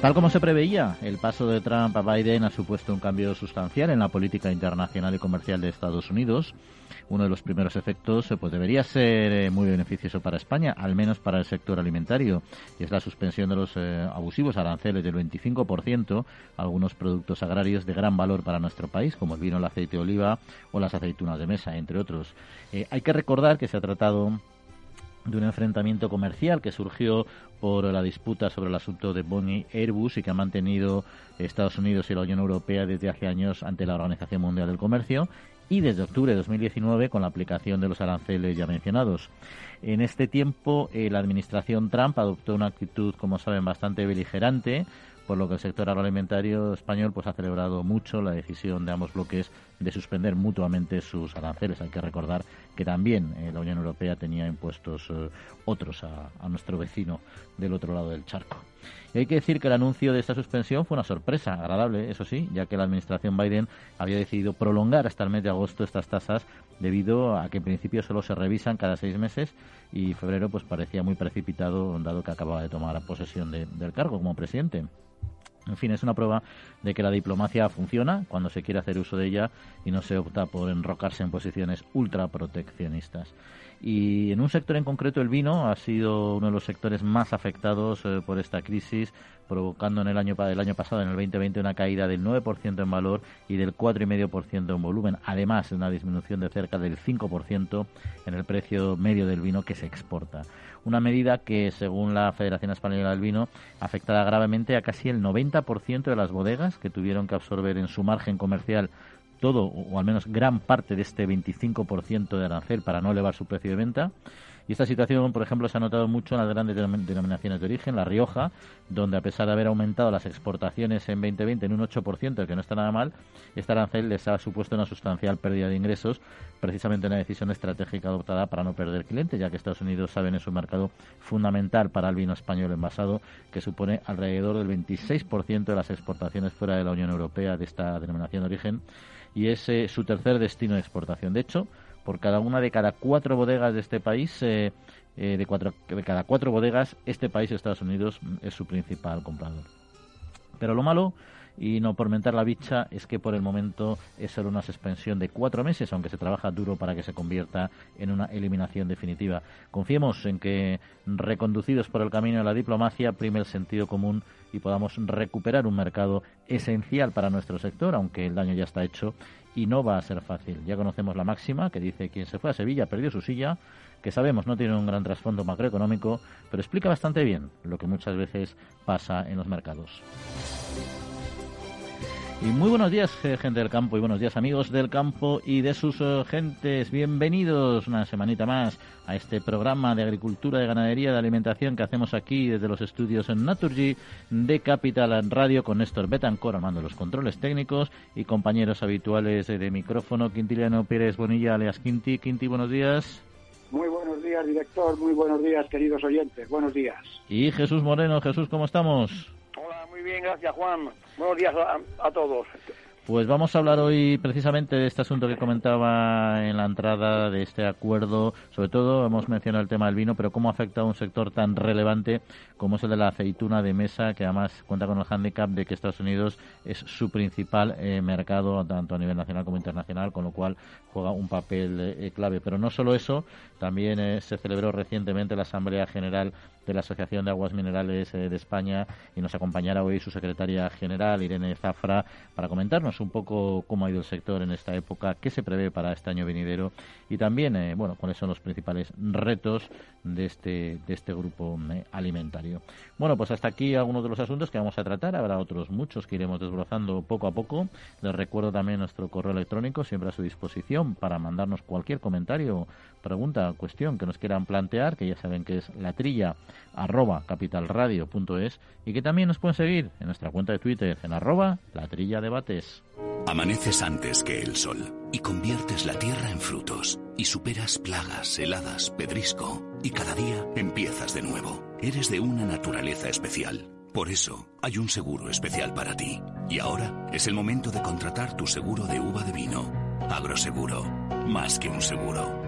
Tal como se preveía, el paso de Trump a Biden ha supuesto un cambio sustancial en la política internacional y comercial de Estados Unidos. Uno de los primeros efectos pues debería ser eh, muy beneficioso para España, al menos para el sector alimentario, y es la suspensión de los eh, abusivos aranceles del 25% a algunos productos agrarios de gran valor para nuestro país, como el vino, el aceite de oliva o las aceitunas de mesa, entre otros. Eh, hay que recordar que se ha tratado de un enfrentamiento comercial que surgió por la disputa sobre el asunto de Boeing Airbus y que ha mantenido Estados Unidos y la Unión Europea desde hace años ante la Organización Mundial del Comercio y desde octubre de 2019 con la aplicación de los aranceles ya mencionados. En este tiempo, eh, la administración Trump adoptó una actitud, como saben, bastante beligerante, por lo que el sector agroalimentario español pues ha celebrado mucho la decisión de ambos bloques de suspender mutuamente sus aranceles. Hay que recordar que también eh, la Unión Europea tenía impuestos eh, otros a, nuestro vecino del otro lado del charco. Y hay que decir que el anuncio de esta suspensión fue una sorpresa, agradable, eso sí, ya que la administración Biden había decidido prolongar hasta el mes de agosto estas tasas debido a que en principio solo se revisan cada seis meses y febrero pues parecía muy precipitado dado que acababa de tomar posesión de, del cargo como presidente. En fin, es una prueba de que la diplomacia funciona cuando se quiere hacer uso de ella y no se opta por enrocarse en posiciones ultraproteccionistas. Y en un sector en concreto, el vino ha sido uno de los sectores más afectados eh, por esta crisis, provocando en el año, el año pasado, en el 2020, una caída del 9% en valor y del 4,5% en volumen, además de una disminución de cerca del 5% en el precio medio del vino que se exporta. Una medida que, según la Federación Española del Vino, afectará gravemente a casi el 90% de las bodegas que tuvieron que absorber en su margen comercial todo o al menos gran parte de este 25% de arancel para no elevar su precio de venta. Y esta situación, por ejemplo, se ha notado mucho en las grandes denominaciones de origen, La Rioja, donde a pesar de haber aumentado las exportaciones en 2020 en un 8%, que no está nada mal, este arancel les ha supuesto una sustancial pérdida de ingresos, precisamente una decisión estratégica adoptada para no perder clientes, ya que Estados Unidos saben es un mercado fundamental para el vino español envasado, que supone alrededor del 26% de las exportaciones fuera de la Unión Europea de esta denominación de origen y es eh, su tercer destino de exportación. De hecho, por cada una de cada cuatro bodegas de este país, eh, eh, de, cuatro, de cada cuatro bodegas, este país, Estados Unidos, es su principal comprador. Pero lo malo, y no por mentar la bicha, es que por el momento es solo una suspensión de cuatro meses, aunque se trabaja duro para que se convierta en una eliminación definitiva. Confiemos en que, reconducidos por el camino de la diplomacia, prime el sentido común y podamos recuperar un mercado esencial para nuestro sector, aunque el daño ya está hecho y no va a ser fácil. Ya conocemos la máxima que dice quien se fue a Sevilla perdió su silla, que sabemos no tiene un gran trasfondo macroeconómico, pero explica bastante bien lo que muchas veces pasa en los mercados. Y muy buenos días, eh, gente del campo, y buenos días, amigos del campo y de sus uh, gentes. Bienvenidos una semanita más a este programa de agricultura, de ganadería, de alimentación que hacemos aquí desde los estudios en Naturgy de Capital Radio con Néstor Betancor armando los controles técnicos y compañeros habituales de micrófono, Quintiliano Pérez Bonilla, alias Quinti. Quinti, buenos días. Muy buenos días, director. Muy buenos días, queridos oyentes. Buenos días. Y Jesús Moreno. Jesús, ¿cómo estamos? Bien, gracias, Juan. Buenos días a, a todos. Pues vamos a hablar hoy precisamente de este asunto que comentaba en la entrada de este acuerdo. Sobre todo hemos mencionado el tema del vino, pero cómo afecta a un sector tan relevante como es el de la aceituna de mesa, que además cuenta con el hándicap de que Estados Unidos es su principal eh, mercado, tanto a nivel nacional como internacional, con lo cual juega un papel eh, clave. Pero no solo eso, también eh, se celebró recientemente la Asamblea General de la Asociación de Aguas Minerales de España y nos acompañará hoy su secretaria general, Irene Zafra, para comentarnos un poco cómo ha ido el sector en esta época, qué se prevé para este año venidero y también, eh, bueno, cuáles son los principales retos de este, de este grupo eh, alimentario. Bueno, pues hasta aquí algunos de los asuntos que vamos a tratar. Habrá otros muchos que iremos desbrozando poco a poco. Les recuerdo también nuestro correo electrónico, siempre a su disposición, para mandarnos cualquier comentario, pregunta, cuestión que nos quieran plantear, que ya saben que es la trilla arroba capitalradio.es y que también nos pueden seguir en nuestra cuenta de Twitter en arroba la trilla debates. Amaneces antes que el sol y conviertes la tierra en frutos y superas plagas, heladas, pedrisco y cada día empiezas de nuevo. Eres de una naturaleza especial. Por eso hay un seguro especial para ti. Y ahora es el momento de contratar tu seguro de uva de vino. Agroseguro más que un seguro.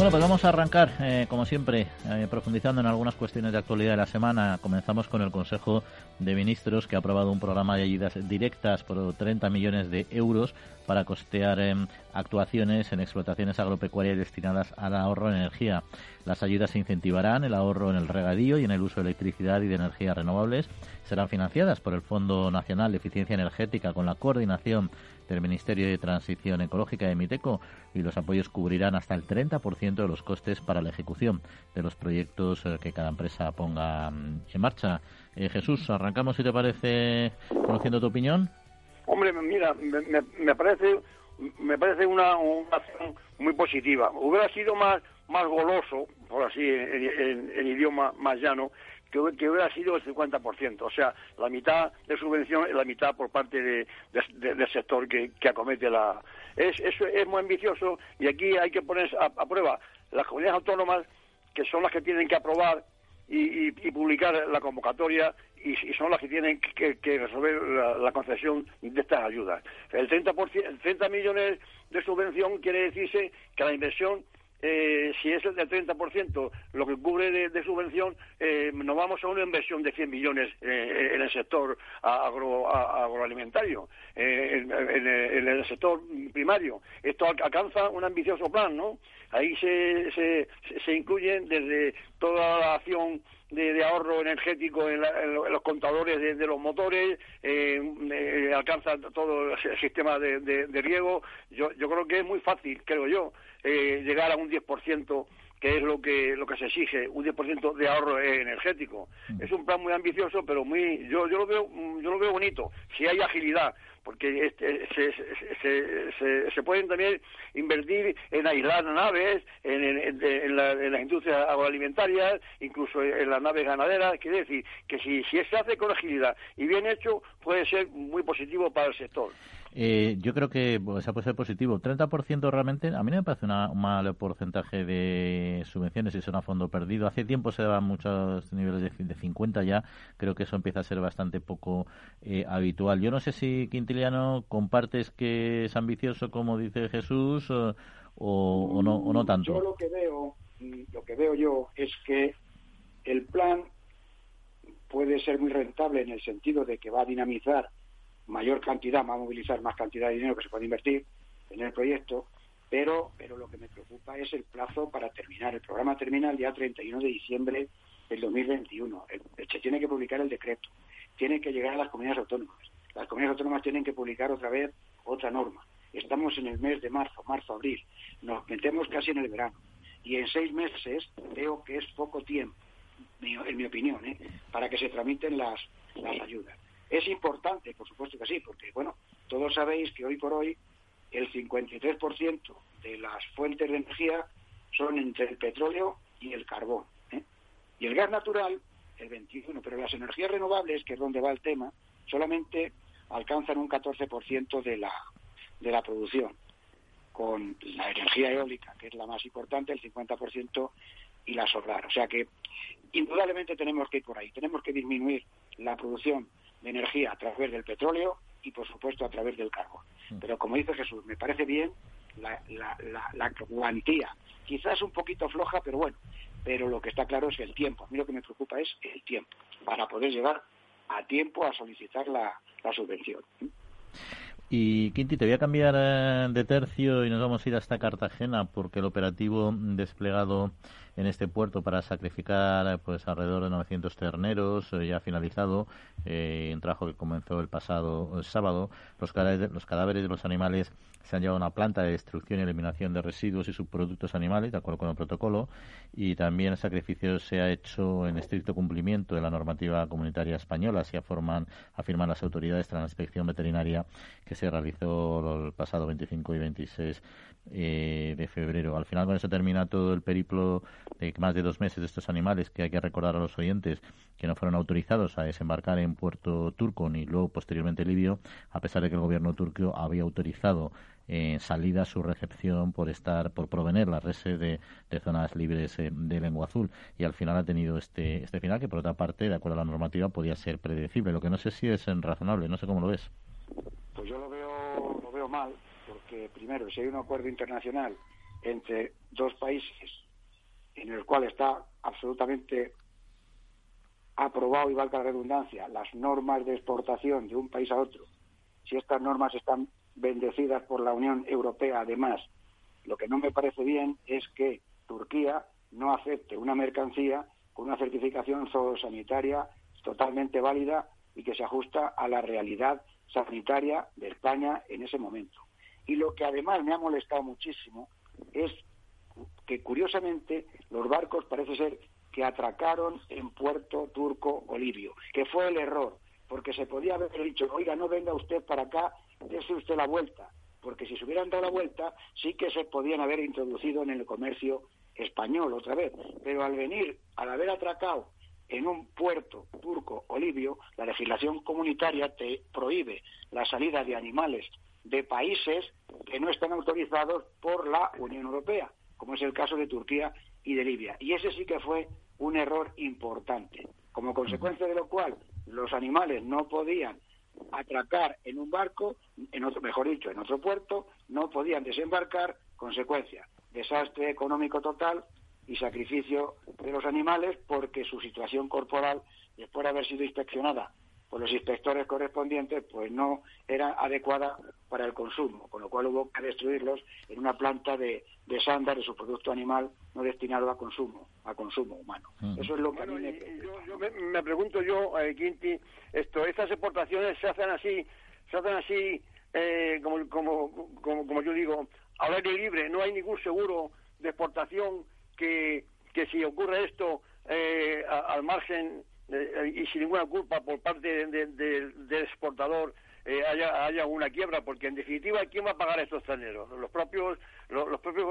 Bueno, pues vamos a arrancar, eh, como siempre, eh, profundizando en algunas cuestiones de actualidad de la semana. Comenzamos con el Consejo de Ministros, que ha aprobado un programa de ayudas directas por 30 millones de euros para costear em, actuaciones en explotaciones agropecuarias destinadas al ahorro de energía. Las ayudas incentivarán el ahorro en el regadío y en el uso de electricidad y de energías renovables. Serán financiadas por el Fondo Nacional de Eficiencia Energética con la coordinación del Ministerio de Transición Ecológica de Miteco y los apoyos cubrirán hasta el 30% de los costes para la ejecución de los proyectos eh, que cada empresa ponga mm, en marcha. Eh, Jesús, arrancamos si te parece conociendo tu opinión. Hombre, mira, me, parece me parece una, acción muy positiva. Hubiera sido más más goloso, por así en idioma más llano, que, hubiera sido el 50%, o sea, la mitad de subvención y la mitad por parte de, del sector que, acomete la... Es, es, muy ambicioso y aquí hay que poner a, prueba las comunidades autónomas, que son las que tienen que aprobar y, publicar la convocatoria y, son las que tienen que, resolver la, concesión de estas ayudas. El 30%, el 30 millones de subvención quiere decirse que la inversión eh, si es el del 30% lo que cubre de, subvención, eh, nos vamos a una inversión de 100 millones eh, en el sector agroalimentario, en, el sector primario. Esto alcanza un ambicioso plan, ¿no? Ahí se, se, se incluyen desde toda la acción de, ahorro energético en, los contadores de, los motores, alcanza todo el sistema de, riego. Yo, yo creo que es muy fácil, creo yo, eh, llegar a un 10% que es lo que lo que se exige, un 10% de ahorro energético. Mm. Es un plan muy ambicioso, pero muy yo yo lo veo yo lo veo bonito, si hay agilidad, porque este, se, se, se, pueden también invertir en aislar naves, en, en, en, las industrias agroalimentarias, incluso en las naves ganaderas. Quiere decir que si, si se hace con agilidad y bien hecho, puede ser muy positivo para el sector. Eh, yo creo que pues, puede ser positivo. 30% realmente, a mí no me parece un mal porcentaje de subvenciones si son a fondo perdido. Hace tiempo se daban muchos niveles de, de 50 ya. Creo que eso empieza a ser bastante poco eh, habitual. Yo no sé si, Quintiliano, compartes que es ambicioso, como dice Jesús, o, o, no, o no tanto. Yo lo que veo, lo que veo yo es que el plan puede ser muy rentable en el sentido de que va a dinamizar mayor cantidad, va a movilizar más cantidad de dinero que se puede invertir en el proyecto, pero, pero lo que me preocupa es el plazo para terminar. El programa termina el día 31 de diciembre del 2021. se tiene que publicar el decreto, tiene que llegar a las comunidades autónomas. Las comunidades autónomas tienen que publicar otra vez otra norma. Estamos en el mes de marzo, marzo, abril. Nos metemos casi en el verano. Y en seis meses veo que es poco tiempo, en mi opinión, ¿eh? para que se tramiten las, las ayudas. Es importante, por supuesto que sí, porque, bueno, todos sabéis que hoy por hoy el 53% de las fuentes de energía son entre el petróleo y el carbón. ¿eh? Y el gas natural, el 21%, pero las energías renovables, que es donde va el tema, solamente alcanzan un 14% de la, de la producción, con la energía eólica, que es la más importante, el 50%, y la solar. O sea que indudablemente tenemos que ir por ahí, tenemos que disminuir la producción de energía a través del petróleo y, por supuesto, a través del carbón. Mm. Pero, como dice Jesús, me parece bien la, la, la, cuantía. Quizás un poquito floja, pero bueno. Pero lo que está claro es el tiempo. A mí lo que me preocupa es el tiempo, para poder llegar a tiempo a solicitar la, la subvención. Y Quinti, te voy a cambiar eh, de tercio y nos vamos a ir hasta Cartagena porque el operativo desplegado en este puerto para sacrificar pues alrededor de 900 terneros eh, ya finalizado eh, un trabajo que comenzó el pasado sábado. Los cadáveres, los cadáveres de los animales se han llevado a una planta de destrucción y eliminación de residuos y subproductos animales de acuerdo con el protocolo. Y también el sacrificio se ha hecho en estricto cumplimiento de la normativa comunitaria española. Así afirman, afirman las autoridades tras la inspección veterinaria que se realizó el pasado 25 y 26 eh, de febrero. Al final con eso termina todo el periplo de más de dos meses de estos animales que hay que recordar a los oyentes que no fueron autorizados a desembarcar en puerto turco ni luego posteriormente libio, a pesar de que el gobierno turco había autorizado en eh, salida su recepción por estar por provener la redes de, zonas libres eh, de lengua azul. Y al final ha tenido este este final que por otra parte de acuerdo a la normativa podía ser predecible. Lo que no sé si es razonable no sé cómo lo ves. Pues yo lo veo lo veo mal porque primero si hay un acuerdo internacional entre dos países en el cual está absolutamente aprobado y valga la redundancia las normas de exportación de un país a otro si estas normas están bendecidas por la Unión Europea además lo que no me parece bien es que Turquía no acepte una mercancía con una certificación zoosanitaria totalmente válida y que se ajusta a la realidad sanitaria de España en ese momento. Y lo que además me ha molestado muchísimo es que curiosamente los barcos parece ser que atracaron en puerto turco o libio, que fue el error, porque se podía haber dicho, oiga, no venga usted para acá, dése usted la vuelta, porque si se hubieran dado la vuelta sí que se podían haber introducido en el comercio español otra vez, pero al venir, al haber atracado en un puerto turco o libio, la legislación comunitaria te prohíbe la salida de animales de países que no están autorizados por la Unión Europea, como es el caso de Turquía y de Libia. Y ese sí que fue un error importante, como consecuencia de lo cual los animales no podían atracar en un barco, en otro, mejor dicho, en otro puerto, no podían desembarcar, consecuencia, desastre económico total y sacrificio de los animales porque su situación corporal, después de haber sido inspeccionada por los inspectores correspondientes, pues no era adecuada para el consumo, con lo cual hubo que destruirlos en una planta de, de sándar de su producto animal no destinado a consumo, a consumo humano. Eso es lo que a mí me... Yo, me, pregunto yo, eh, Quinti, esto, estas exportaciones se hacen así, se hacen así, eh, como, como, como, como yo digo, al aire libre, no hay ningún seguro de exportación que, que si ocurre esto eh, al margen eh, y sin ninguna culpa por parte del exportador eh, haya, haya una quiebra, porque en definitiva, ¿quién va a pagar estos extranjeros? Los propios, los, propios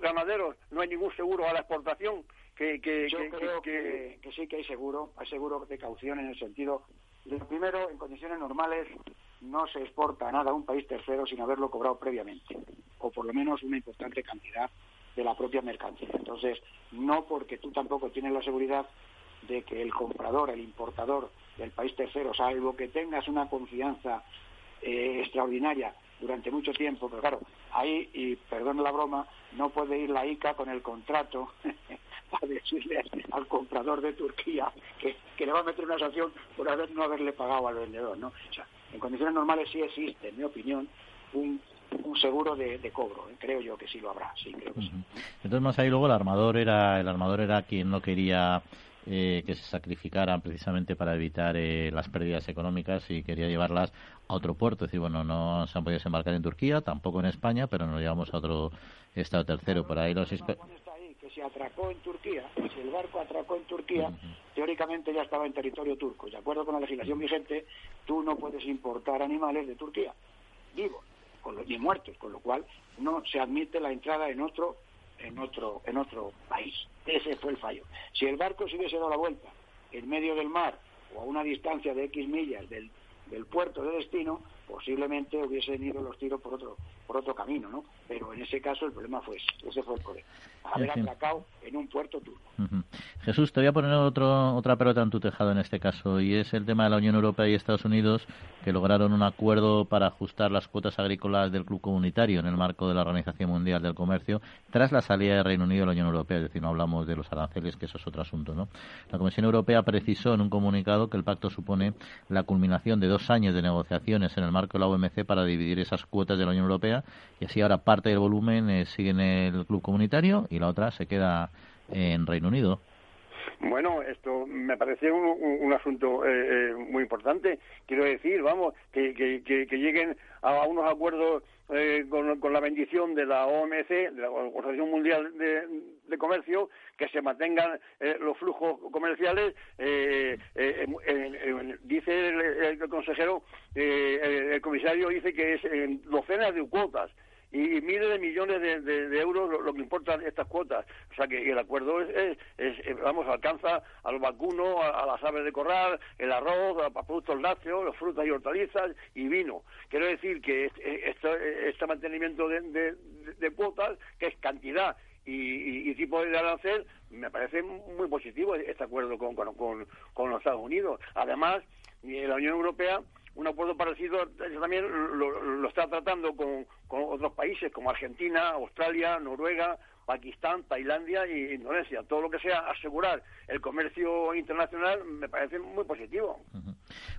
ganaderos, no hay ningún seguro a la exportación. Que, que, Yo creo que, sí que hay seguro, hay seguro de caución en el sentido de, primero, en condiciones normales, no se exporta nada a un país tercero sin haberlo cobrado previamente, o por lo menos una importante cantidad de la propia mercancía. Entonces, no porque tú tampoco tienes la seguridad de que el comprador, el importador del país tercero, salvo que tengas una confianza eh, extraordinaria durante mucho tiempo, pero claro, ahí, y perdón la broma, no puede ir la ICA con el contrato a decirle al comprador de Turquía que, que, le va a meter una sanción por haber, no haberle pagado al vendedor, ¿no? O sea, en condiciones normales sí existe, en mi opinión, un un seguro de, cobro. ¿eh? Creo yo que sí lo habrá, sí, creo. Entonces, más ahí luego el armador era, el armador era quien no quería eh, que se sacrificaran precisamente para evitar eh, las pérdidas económicas y quería llevarlas a otro puerto. Es decir, bueno, no se han podido desembarcar en Turquía, tampoco en España, pero nos llevamos a otro estado tercero. Por ahí los que se atracó en Turquía, si el barco atracó en Turquía, teóricamente ya estaba en territorio turco. De acuerdo con la legislación vigente, tú no puedes importar animales de Turquía vivos con los, ni muertos, con lo cual no se admite la entrada en otro en otro en otro país. Ese fue el fallo. Si el barco se hubiese dado la vuelta en medio del mar o a una distancia de X millas del, del puerto de destino, posiblemente hubiesen ido los tiros por otro por otro camino, ¿no? Pero en ese caso el problema fue ese, ese fue el problema, haber atracado en un puerto turco. Jesús, te voy a poner otro, otra pelota en tu tejado en este caso, y es el tema de la Unión Europea y Estados Unidos, que lograron un acuerdo para ajustar las cuotas agrícolas del club comunitario en el marco de la Organización Mundial del Comercio, tras la salida del Reino Unido de la Unión Europea, es decir, no hablamos de los aranceles, que eso es otro asunto, ¿no? La Comisión Europea precisó en un comunicado que el pacto supone la culminación de dos años de negociaciones en el marco de la OMC para dividir esas cuotas de la Unión Europea y así ahora parte del volumen eh, sigue en el club comunitario y la otra se queda en Reino Unido. Bueno, esto me parece un, asunto eh, eh, muy importante. Quiero decir, vamos, que, que, lleguen a, unos acuerdos eh, con, la bendición de la OMC, de la Organización Mundial de, Comercio, que se mantengan los flujos comerciales. dice el, consejero, el, comisario dice que es en docenas de cuotas y miles de millones de, euros lo, que importan estas cuotas. O sea que el acuerdo es, vamos, alcanza a los vacunos, a, las aves de corral, el arroz, a, productos lácteos, los frutas y hortalizas y vino. Quiero decir que este, este mantenimiento de, cuotas, que es cantidad y, tipo de arancel, me parece muy positivo este acuerdo con, con, con los Estados Unidos. Además, la Unión Europea un acuerdo parecido también lo, está tratando con, otros países como Argentina, Australia, Noruega, Pakistán, Tailandia e Indonesia. Todo lo que sea asegurar el comercio internacional me parece muy positivo.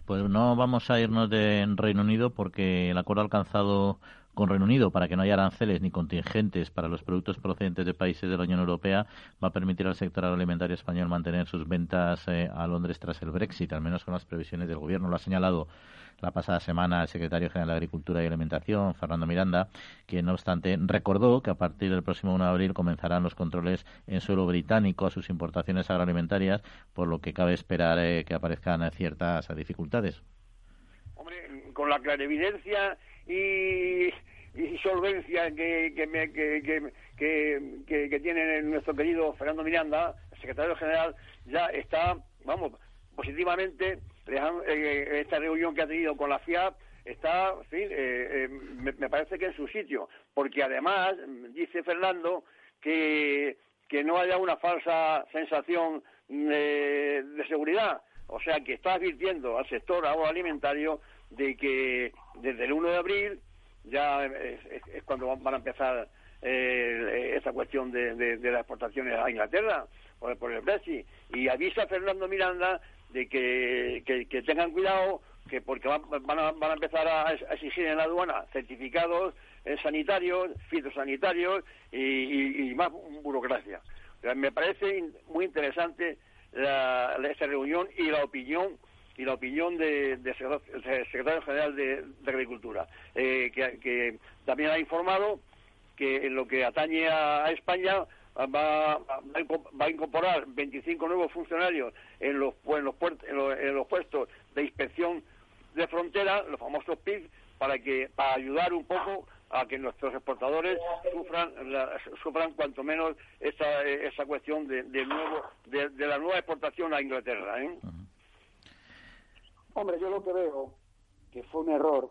Pues no vamos a irnos de Reino Unido porque el acuerdo alcanzado con Reino Unido para que no haya aranceles ni contingentes para los productos procedentes de países de la Unión Europea va a permitir al sector agroalimentario español mantener sus ventas eh, a Londres tras el Brexit, al menos con las previsiones del Gobierno. Lo ha señalado la pasada semana el secretario general de Agricultura y Alimentación, Fernando Miranda, quien, no obstante, recordó que a partir del próximo 1 de abril comenzarán los controles en suelo británico a sus importaciones agroalimentarias, por lo que cabe esperar eh, que aparezcan ciertas dificultades. Hombre, con la clarividencia y, solvencia que, que, que, tiene nuestro querido Fernando Miranda, el secretario general, ya está, vamos, positivamente eh, esta reunión que ha tenido con la FIAP está, en fin, eh, eh, me, parece que en su sitio, porque además dice Fernando que, que no haya una falsa sensación de, seguridad, o sea que está advirtiendo al sector agroalimentario de que desde el 1 de abril ya es, cuando van a empezar eh, esa cuestión de, de, las exportaciones a Inglaterra por, por el Brexit. Y avisa Fernando Miranda de que, que, tengan cuidado que porque van, van, a, van a empezar a exigir en la aduana certificados eh, sanitarios, fitosanitarios y, y, más burocracia. Me parece muy interesante la, esta reunión y la opinión y la opinión del de, secretario general de, Agricultura, eh, que, que, también ha informado que en lo que atañe a España va, va a incorporar 25 nuevos funcionarios en los, en los, en los, puestos de inspección de frontera, los famosos PIC, para que para ayudar un poco a que nuestros exportadores sufran sufran cuanto menos esa, esa cuestión de, de nuevo de, la nueva exportación a Inglaterra. ¿eh? Hombre, yo lo que veo que fue un error.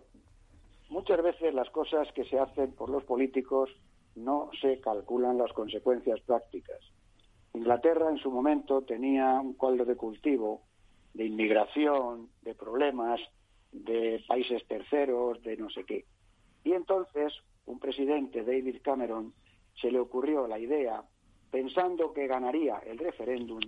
Muchas veces las cosas que se hacen por los políticos no se calculan las consecuencias prácticas. Inglaterra en su momento tenía un cuadro de cultivo de inmigración, de problemas, de países terceros, de no sé qué. Y entonces un presidente, David Cameron, se le ocurrió la idea, pensando que ganaría el referéndum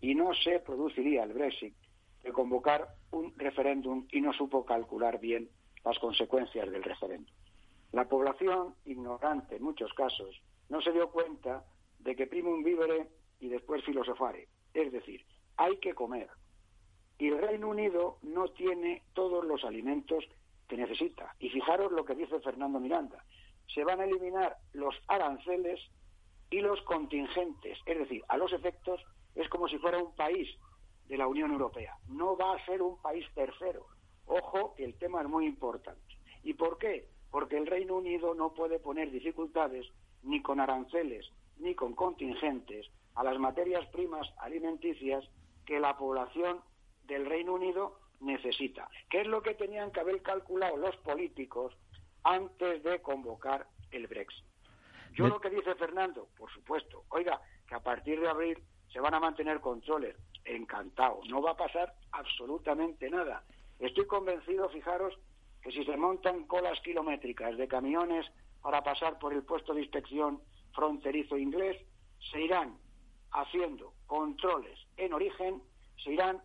y no se produciría el Brexit, de convocar un referéndum y no supo calcular bien las consecuencias del referéndum. La población, ignorante en muchos casos, no se dio cuenta de que primum vivere y después filosofare. Es decir, hay que comer. Y el Reino Unido no tiene todos los alimentos que necesita. Y fijaros lo que dice Fernando Miranda. Se van a eliminar los aranceles y los contingentes. Es decir, a los efectos es como si fuera un país de la Unión Europea. No va a ser un país tercero. Ojo, que el tema es muy importante. ¿Y por qué? Porque el Reino Unido no puede poner dificultades ni con aranceles ni con contingentes a las materias primas alimenticias que la población del Reino Unido necesita. ¿Qué es lo que tenían que haber calculado los políticos antes de convocar el Brexit? Yo lo que dice Fernando, por supuesto, oiga, que a partir de abril se van a mantener controles. Encantado, no va a pasar absolutamente nada. Estoy convencido, fijaros, que si se montan colas kilométricas de camiones para pasar por el puesto de inspección fronterizo inglés, se irán haciendo controles en origen, se irán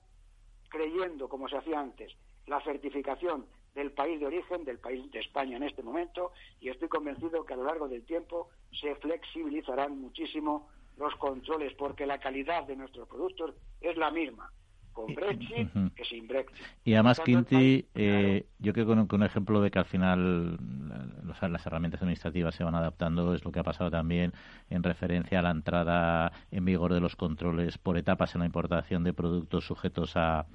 creyendo, como se hacía antes, la certificación del país de origen, del país de España en este momento, y estoy convencido que a lo largo del tiempo se flexibilizarán muchísimo los controles, porque la calidad de nuestros productos es la misma con Brexit que sin Brexit. Y además, Quinti, eh, yo creo que un, ejemplo de que al final las herramientas administrativas se van adaptando es lo que ha pasado también en referencia a la entrada en vigor de los controles por etapas en la importación de productos sujetos a,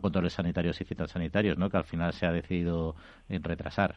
controles sanitarios y fitosanitarios, ¿no? que al final se ha decidido retrasar.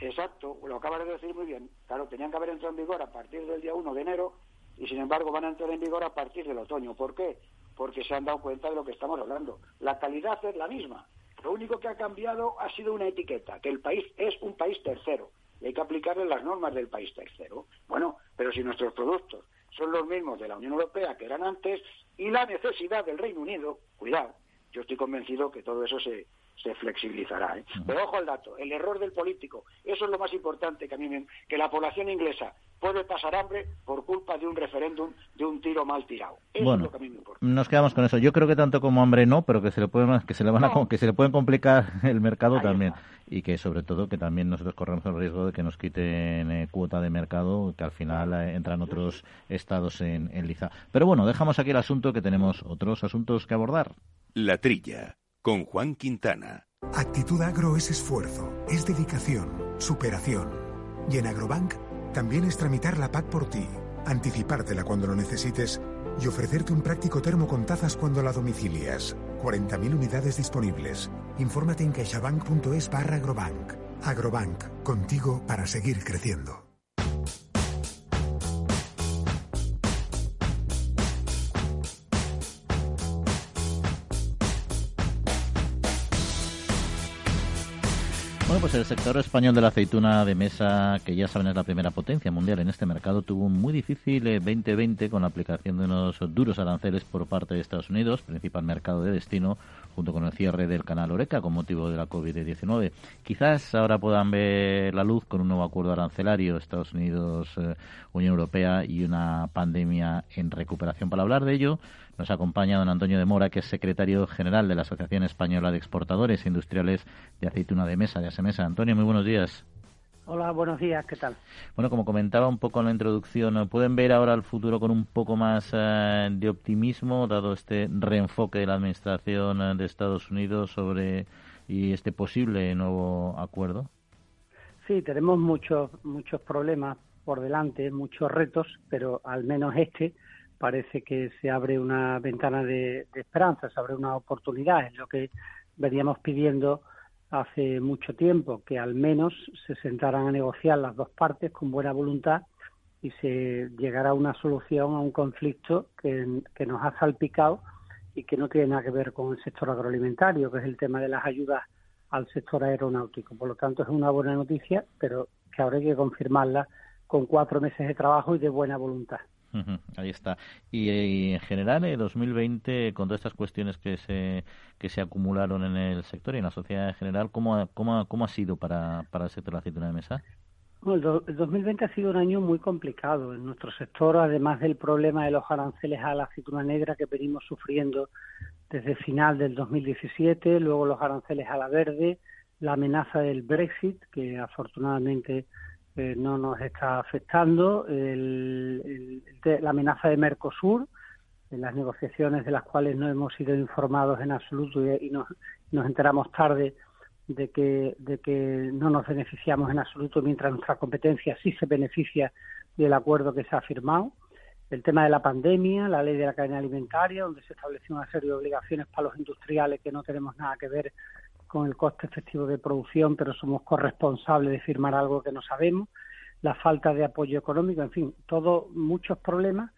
Exacto, lo acabas de decir muy bien. Claro, tenían que haber entrado en vigor a partir del día 1 de enero y sin embargo van a entrar en vigor a partir del otoño. ¿Por qué? Porque se han dado cuenta de lo que estamos hablando. La calidad es la misma. Lo único que ha cambiado ha sido una etiqueta, que el país es un país tercero y hay que aplicarle las normas del país tercero. Bueno, pero si nuestros productos son los mismos de la Unión Europea que eran antes y la necesidad del Reino Unido, cuidado, yo estoy convencido que todo eso se, se flexibilizará. ¿eh? Pero ojo al dato, el error del político, eso es lo más importante que a mí me, que la población inglesa puede pasar hambre por culpa de un referéndum, de un tiro mal tirado. Eso es lo que a mí me importa. Nos quedamos con eso. Yo creo que tanto como hambre no, pero que se le pueden, que se le van a, que se le pueden complicar el mercado también y que sobre todo que también nosotros corremos el riesgo de que nos quiten eh, cuota de mercado, que al final eh, entran otros estados en, en liza. Pero bueno, dejamos aquí el asunto que tenemos otros asuntos que abordar. La trilla con Juan Quintana. Actitud Agro es esfuerzo, es dedicación, superación. Y en Agrobank también es tramitar la PAC por ti, anticipártela cuando lo necesites y ofrecerte un práctico termo con tazas cuando la domicilias. 40.000 unidades disponibles. Infórmate en caixabank.es barra agrobank. Agrobank, contigo para seguir creciendo. Pues el sector español de la aceituna de mesa, que ya saben es la primera potencia mundial en este mercado, tuvo un muy difícil 2020 eh, con la aplicación de unos duros aranceles por parte de Estados Unidos, principal mercado de destino, junto con el cierre del canal Oreca con motivo de la COVID-19. Quizás ahora puedan ver la luz con un nuevo acuerdo arancelario Estados Unidos, eh, Unión Europea y una pandemia en recuperación. Para hablar de ello, nos acompaña don Antonio de Mora, que es secretario general de la Asociación Española de Exportadores Industriales de Aceituna de Mesa, de Asemesa. Antonio, muy buenos días. Hola, buenos días, ¿qué tal? Bueno, como comentaba un poco en la introducción, ¿pueden ver ahora el futuro con un poco más eh, de optimismo, dado este reenfoque de la Administración eh, de Estados Unidos sobre y este posible nuevo acuerdo? Sí, tenemos muchos muchos problemas por delante, muchos retos, pero al menos este parece que se abre una ventana de, esperanza, se abre una oportunidad, es lo que veníamos pidiendo hace mucho tiempo, que al menos se sentaran a negociar las dos partes con buena voluntad y se llegara a una solución a un conflicto que, nos ha salpicado y que no tiene nada que ver con el sector agroalimentario, que es el tema de las ayudas al sector aeronáutico. Por lo tanto, es una buena noticia, pero que hay que confirmarla con cuatro meses de trabajo y de buena voluntad ahí está. Y, en general, en 2020, con todas estas cuestiones que se, que se acumularon en el sector y en la sociedad en general, ¿cómo, cómo, cómo ha sido para, para el sector de la aceituna de mesa? Bueno, el 2020 ha sido un año muy complicado en nuestro sector, además del problema de los aranceles a la aceituna negra que venimos sufriendo desde final del 2017, luego los aranceles a la verde, la amenaza del Brexit, que afortunadamente eh, no nos está afectando, la amenaza de Mercosur, en las negociaciones de las cuales no hemos sido informados en absoluto y, nos, enteramos tarde de que, de que no nos beneficiamos en absoluto mientras nuestra competencia sí se beneficia del acuerdo que se ha firmado. El tema de la pandemia, la ley de la cadena alimentaria, donde se estableció una serie de obligaciones para los industriales que no tenemos nada que ver con el coste efectivo de producción, pero somos corresponsables de firmar algo que no sabemos, la falta de apoyo económico, en fin, todos muchos problemas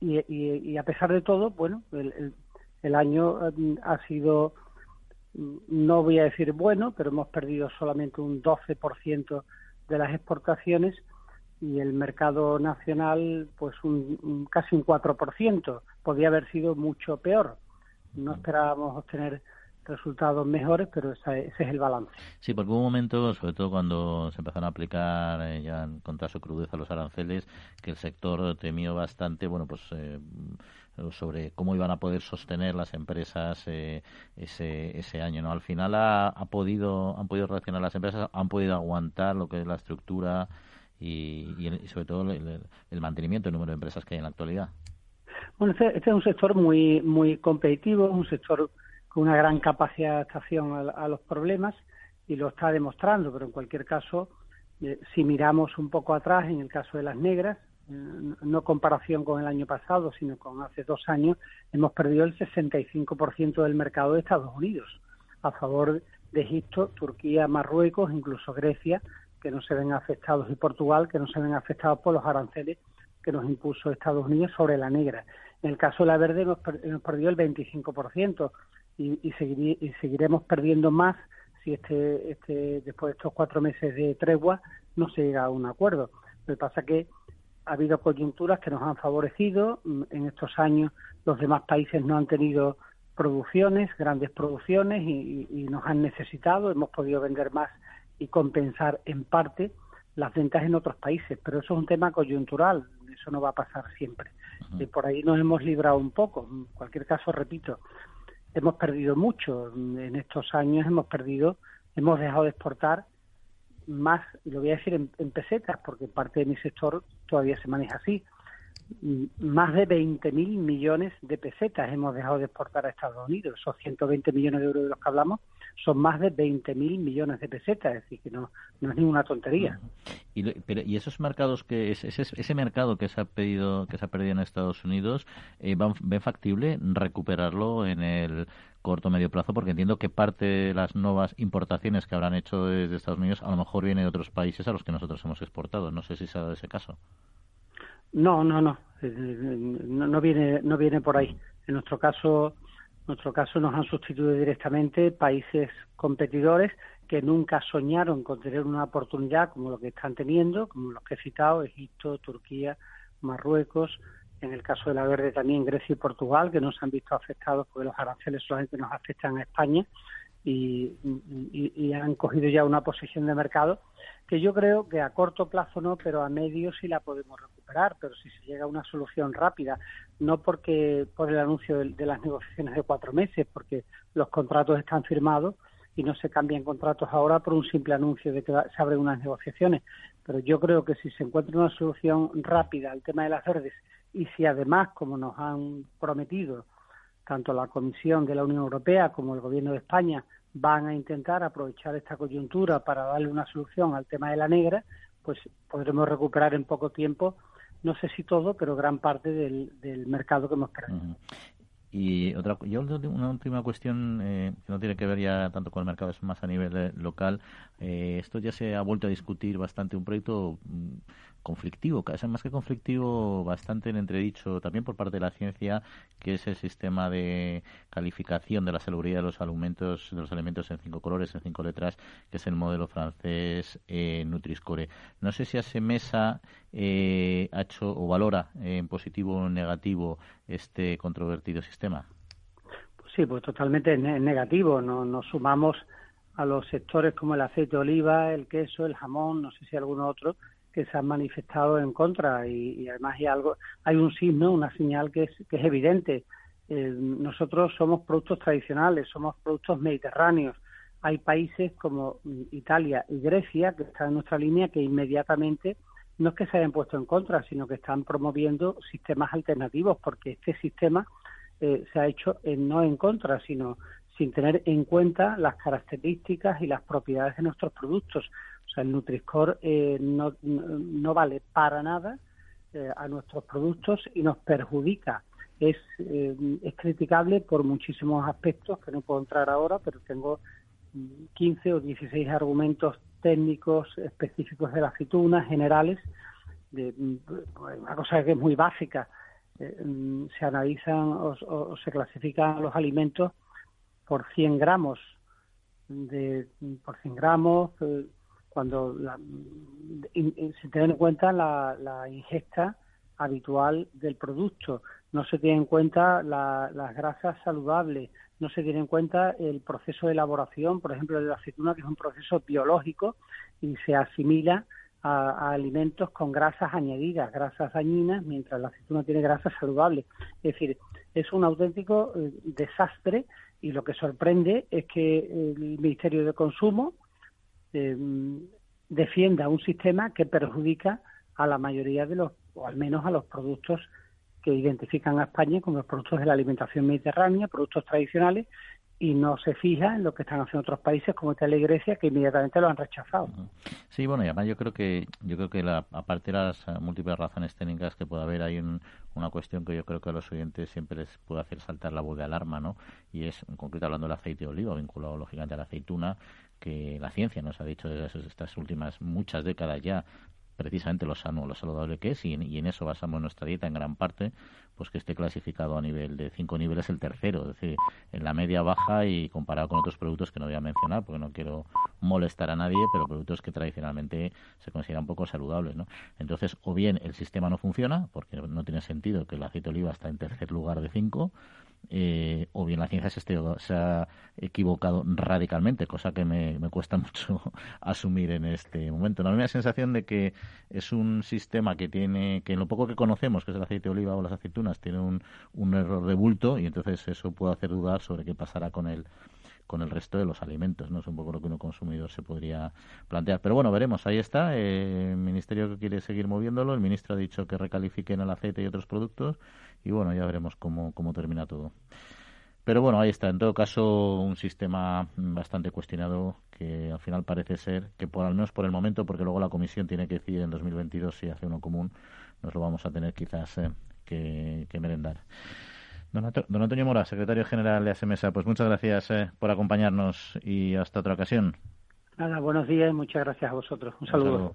y, a pesar de todo, bueno, el, año mm, ha sido, mm, no voy a decir bueno, pero hemos perdido solamente un 12% de las exportaciones y el mercado nacional, pues un, casi un 4%. Podría haber sido mucho peor. No esperábamos obtener resultados mejores, pero ese, es el balance. Sí, porque hubo un momento, sobre todo cuando se empezaron a aplicar eh, ya con su crudeza los aranceles, que el sector temió bastante, bueno, pues eh, sobre cómo iban a poder sostener las empresas eh, ese, ese año, ¿no? Al final ha, podido, han podido reaccionar las empresas, han podido aguantar lo que es la estructura y, y, sobre todo el, el mantenimiento del número de empresas que hay en la actualidad. Bueno, este, este es un sector muy muy competitivo, un sector con una gran capacidad de adaptación a, los problemas y lo está demostrando, pero en cualquier caso, eh, si miramos un poco atrás, en el caso de las negras, eh, no comparación con el año pasado, sino con hace dos años, hemos perdido el 65% del mercado de Estados Unidos a favor de Egipto, Turquía, Marruecos, incluso Grecia, que no se ven afectados, y Portugal, que no se ven afectados por los aranceles que nos impuso Estados Unidos sobre la negra. En el caso de la verde hemos, perdido el 25% y, y, y seguiremos perdiendo más si este, este, después de estos cuatro meses de tregua no se llega a un acuerdo. Lo que pasa es que ha habido coyunturas que nos han favorecido. En estos años los demás países no han tenido producciones, grandes producciones y, nos han necesitado, hemos podido vender más y compensar en parte las ventas en otros países, pero eso es un tema coyuntural, eso no va a pasar siempre. Y por ahí nos hemos librado un poco. En cualquier caso, repito, hemos perdido mucho. En estos años hemos perdido, hemos dejado de exportar más, lo voy a decir en, en pesetas, porque parte de mi sector todavía se maneja así, más de 20.000 millones de pesetas hemos dejado de exportar a Estados Unidos. Esos 120 millones de euros de los que hablamos son más de 20.000 millones de pesetas, es decir, que no, no es ninguna tontería. Y, pero, y esos mercados que ese, ese mercado que se ha pedido que se ha perdido en Estados Unidos, eh, ¿ven factible recuperarlo en el corto medio plazo? Porque entiendo que parte de las nuevas importaciones que habrán hecho desde Estados Unidos a lo mejor viene de otros países a los que nosotros hemos exportado. No sé si se ha dado ese caso. No, no, no, no, viene, no viene por ahí. En nuestro caso, nuestro caso nos han sustituido directamente países competidores que nunca soñaron con tener una oportunidad como lo que están teniendo, como los que he citado, Egipto, Turquía, Marruecos, en el caso de la verde también Grecia y Portugal, que no se han visto afectados porque los aranceles solamente nos afectan a España y, y, han cogido ya una posición de mercado que yo creo que a corto plazo no, pero a medio sí la podemos recuperar, pero si se llega a una solución rápida, no porque por el anuncio de, las negociaciones de cuatro meses, porque los contratos están firmados y no se cambian contratos ahora por un simple anuncio de que se abren unas negociaciones, pero yo creo que si se encuentra una solución rápida al tema de las verdes y si además, como nos han prometido, tanto la Comisión de la Unión Europea como el Gobierno de España van a intentar aprovechar esta coyuntura para darle una solución al tema de la negra, pues podremos recuperar en poco tiempo, no sé si todo, pero gran parte del, mercado que hemos perdido. Y otra, yo una última cuestión eh, que no tiene que ver ya tanto con el mercado, es más a nivel eh, local. Eh, esto ya se ha vuelto a discutir bastante, un proyecto conflictivo, más que conflictivo, bastante en entredicho también por parte de la ciencia, que es el sistema de calificación de la salubridad de los alimentos, de los alimentos en cinco colores, en cinco letras, que es el modelo francés eh, Nutri-Score. No sé si hace mesa eh, ha hecho o valora en positivo o negativo este controvertido sistema. Sí, pues totalmente negativo. No, nos sumamos a los sectores como el aceite de oliva, el queso, el jamón, no sé si alguno otro, que se han manifestado en contra y, además hay algo, hay un signo, una señal que es, que es evidente. Eh, nosotros somos productos tradicionales, somos productos mediterráneos. Hay países como Italia y Grecia que están en nuestra línea que inmediatamente no es que se hayan puesto en contra, sino que están promoviendo sistemas alternativos, porque este sistema eh, se ha hecho no en contra, sino sin tener en cuenta las características y las propiedades de nuestros productos. O sea, el Nutri-Score eh, no, vale para nada eh, a nuestros productos y nos perjudica. Es, es criticable por muchísimos aspectos que no puedo entrar ahora, pero tengo 15 o 16 argumentos técnicos específicos de la aceituna, generales, de, una cosa que es muy básica. Eh, mm, se analizan o, se clasifican los alimentos por 100 gramos, de, por 100 gramos, cuando se tiene en cuenta la, la, ingesta habitual del producto, no se tiene en cuenta las grasas saludables, no se tiene en cuenta el proceso de elaboración, por ejemplo, de la aceituna, que es un proceso biológico y se asimila a, alimentos con grasas añadidas, grasas dañinas, mientras la aceituna tiene grasas saludables. Es decir, es un auténtico eh, desastre y lo que sorprende es que el Ministerio de Consumo eh, defienda un sistema que perjudica a la mayoría de los, o al menos a los productos que identifican a España como los productos de la alimentación mediterránea, productos tradicionales, y no se fija en lo que están haciendo otros países como Italia y Grecia que inmediatamente lo han rechazado. Sí, bueno, y además yo creo que yo creo que la, aparte de las eh, múltiples razones técnicas que puede haber, hay una cuestión que yo creo que a los oyentes siempre les puede hacer saltar la voz de alarma, ¿no? Y es, en concreto, hablando del aceite de oliva, vinculado lógicamente a la aceituna, que la ciencia nos ha dicho desde estas últimas muchas décadas ya precisamente lo sano, lo saludable que es, y en, eso basamos nuestra dieta en gran parte, pues que esté clasificado a nivel de cinco niveles el tercero, es decir, en la media baja y comparado con otros productos que no voy a mencionar porque no quiero molestar a nadie, pero productos que tradicionalmente se consideran poco saludables, ¿no? Entonces, o bien el sistema no funciona, porque no tiene sentido que el aceite de oliva está en tercer lugar de cinco, eh, o bien la ciencia se, ha equivocado radicalmente, cosa que me, cuesta mucho asumir en este momento. No hay una sensación de que es un sistema que tiene, que en lo poco que conocemos, que es el aceite de oliva o las aceitunas, tiene un, un error de bulto y entonces eso puede hacer dudar sobre qué pasará con el con el resto de los alimentos, ¿no? Es un poco lo que uno consumidor se podría plantear. Pero bueno, veremos, ahí está, el ministerio que quiere seguir moviéndolo, el ministro ha dicho que recalifiquen el aceite y otros productos y bueno, ya veremos cómo, cómo termina todo. Pero bueno, ahí está. En todo caso, un sistema bastante cuestionado que al final parece ser que por al menos por el momento, porque luego la comisión tiene que decidir en 2022 si hace uno común, nos lo vamos a tener quizás eh, que, merendar. Don, Antonio Mora, secretario general de ASEMESA, pues muchas gracias eh, por acompañarnos y hasta otra ocasión. Nada, buenos días y muchas gracias a vosotros. Un saludo.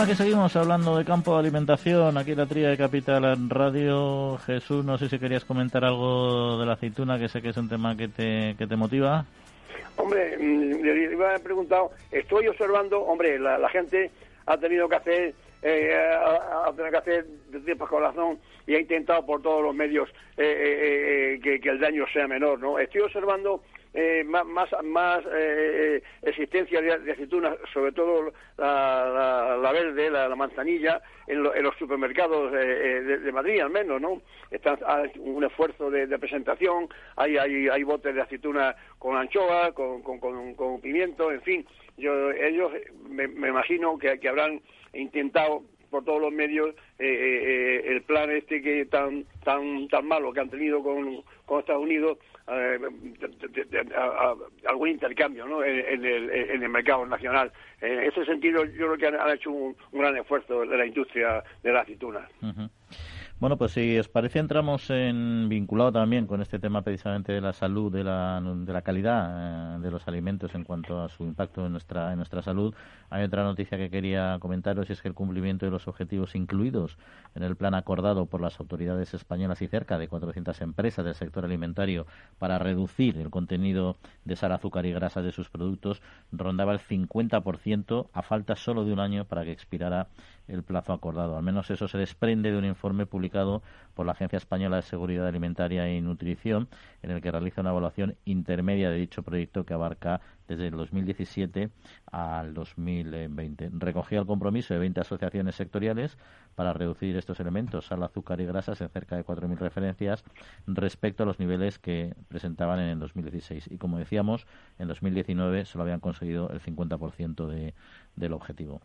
Bueno, aquí seguimos hablando de campo de alimentación, aquí la tría de Capital en Radio. Jesús, no sé si querías comentar algo de la aceituna, que sé que es un tema que te, que te motiva. Hombre, mm, le iba a preguntado, estoy observando, hombre, la, gente ha tenido que hacer eh, ha, tenido que hacer de tiempo corazón y ha intentado por todos los medios eh, eh, eh, que, que, el daño sea menor, ¿no? Estoy observando eh, más, más, eh, existencia de, aceitunas, sobre todo la, verde, la, manzanilla, en, los supermercados eh, de, Madrid al menos, ¿no? Está hay un esfuerzo de, presentación, hay, hay, hay botes de aceituna con anchoa, con, con, pimiento, en fin. Yo, ellos me, imagino que, que habrán intentado por todos los medios el plan este que tan tan tan malo que han tenido con, con Estados Unidos eh, algún intercambio ¿no? en, el, en, el, mercado nacional. En ese sentido, yo creo que han, hecho un, gran esfuerzo de la industria de la aceituna. Bueno, pues si os parece, entramos en vinculado también con este tema precisamente de la salud, de la, de la calidad eh, de los alimentos en cuanto a su impacto en nuestra, en nuestra salud. Hay otra noticia que quería comentaros y es que el cumplimiento de los objetivos incluidos en el plan acordado por las autoridades españolas y cerca de 400 empresas del sector alimentario para reducir el contenido de sal, azúcar y grasas de sus productos rondaba el 50% a falta solo de un año para que expirara el plazo acordado. Al menos eso se desprende de un informe publicado por la Agencia Española de Seguridad Alimentaria y Nutrición, en el que realiza una evaluación intermedia de dicho proyecto que abarca desde el 2017 al 2020. Recogía el compromiso de 20 asociaciones sectoriales para reducir estos elementos, sal, azúcar y grasas, en cerca de 4.000 referencias respecto a los niveles que presentaban en el 2016. Y como decíamos, en 2019 solo habían conseguido el 50% de, del objetivo.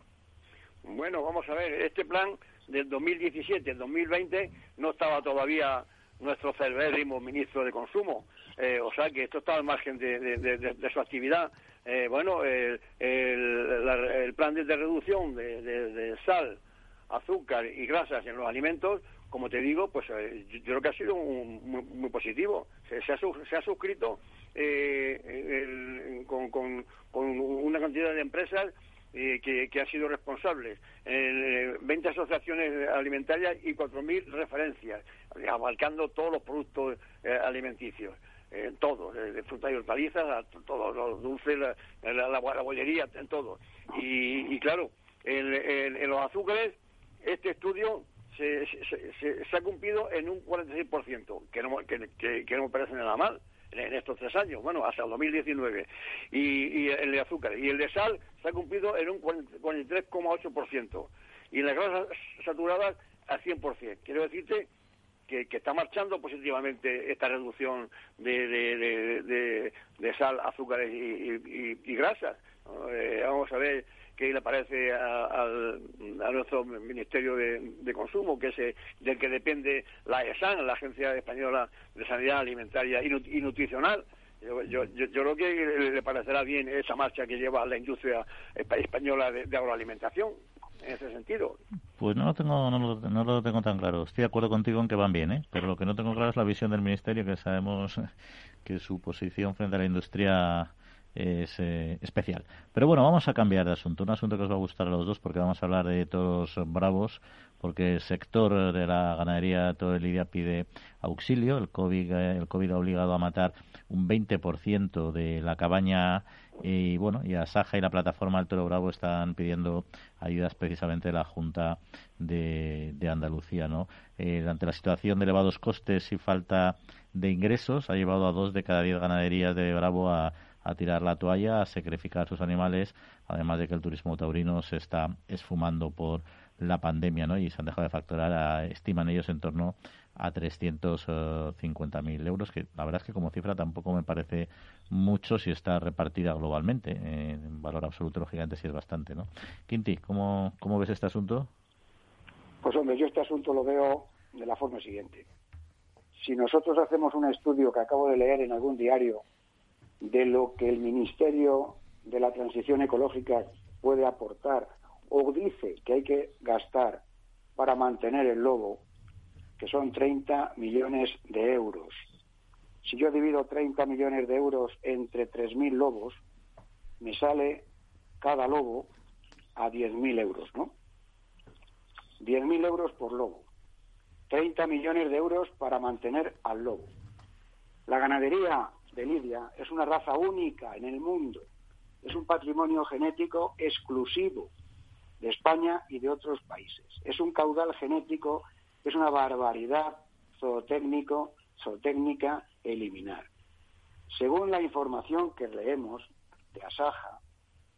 Bueno, vamos a ver, este plan del 2017 al 2020 no estaba todavía nuestro celebérrimo ministro de Consumo. Eh, o sea que esto está al margen de, su actividad. Eh, bueno, el, plan de, reducción de, sal, azúcar y grasas en los alimentos, como te digo, pues eh, yo, creo que ha sido muy, positivo. Se, ha, se, ha, suscrito con, con, una cantidad de empresas eh, que, han sido responsables, eh, 20 asociaciones alimentarias y 4.000 referencias, abarcando todos los productos eh, alimenticios. en todo, de frutas y hortalizas, todos los dulces, la, la, bollería, en todo. Y, claro, en, los azúcares, este estudio se, se, ha cumplido en un 46%, que no, que, que, no me parece nada mal en estos tres años, bueno, hasta el 2019. Y, y el de azúcar. Y el de sal se ha cumplido en un 43,8%. Y en las grasas saturadas al 100%. Quiero decirte que, está marchando positivamente esta reducción de, de, de, sal, azúcares y, y, grasas. Eh, vamos a ver qué le parece a, nuestro Ministerio de, Consumo, que es eh, del que depende la ESAN, la Agencia Española de Sanidad Alimentaria y, Nutricional. Yo, yo, yo, creo que le parecerá bien esa marcha que lleva la industria española de agroalimentación en ese sentido. Pues no lo tengo, no lo, no lo tengo tan claro. Estoy de acuerdo contigo en que van bien, ¿eh? pero lo que no tengo claro es la visión del Ministerio, que sabemos que su posición frente a la industria es eh, especial. Pero bueno, vamos a cambiar de asunto. Un asunto que os va a gustar a los dos porque vamos a hablar de todos bravos, porque el sector de la ganadería todo el Lidia pide auxilio. El COVID, eh, el COVID ha obligado a matar un 20% de la cabaña y bueno, y a Saja y la plataforma del Toro Bravo están pidiendo ayudas precisamente de la Junta de, Andalucía, ¿no? Eh, ante la situación de elevados costes y falta de ingresos, ha llevado a dos de cada diez ganaderías de Bravo a, a tirar la toalla, a sacrificar sus animales, además de que el turismo taurino se está esfumando por la pandemia, ¿no? Y se han dejado de facturar, estiman ellos, en torno a 350.000 euros, que la verdad es que como cifra tampoco me parece mucho si está repartida globalmente. en valor absoluto, lógicamente, sí es bastante, ¿no? Quinti, ¿cómo, ¿cómo ves este asunto? Pues hombre, yo este asunto lo veo de la forma siguiente. Si nosotros hacemos un estudio que acabo de leer en algún diario de lo que el Ministerio de la Transición Ecológica puede aportar o dice que hay que gastar para mantener el lobo, que son 30 millones de euros. Si yo divido 30 millones de euros entre 3.000 lobos, me sale cada lobo a 10.000 euros, ¿no? 10.000 euros por lobo. 30 millones de euros para mantener al lobo. La ganadería de Lidia es una raza única en el mundo. Es un patrimonio genético exclusivo de España y de otros países. Es un caudal genético, es una barbaridad zootécnico, zootécnica eliminar. Según la información que leemos de Asaja,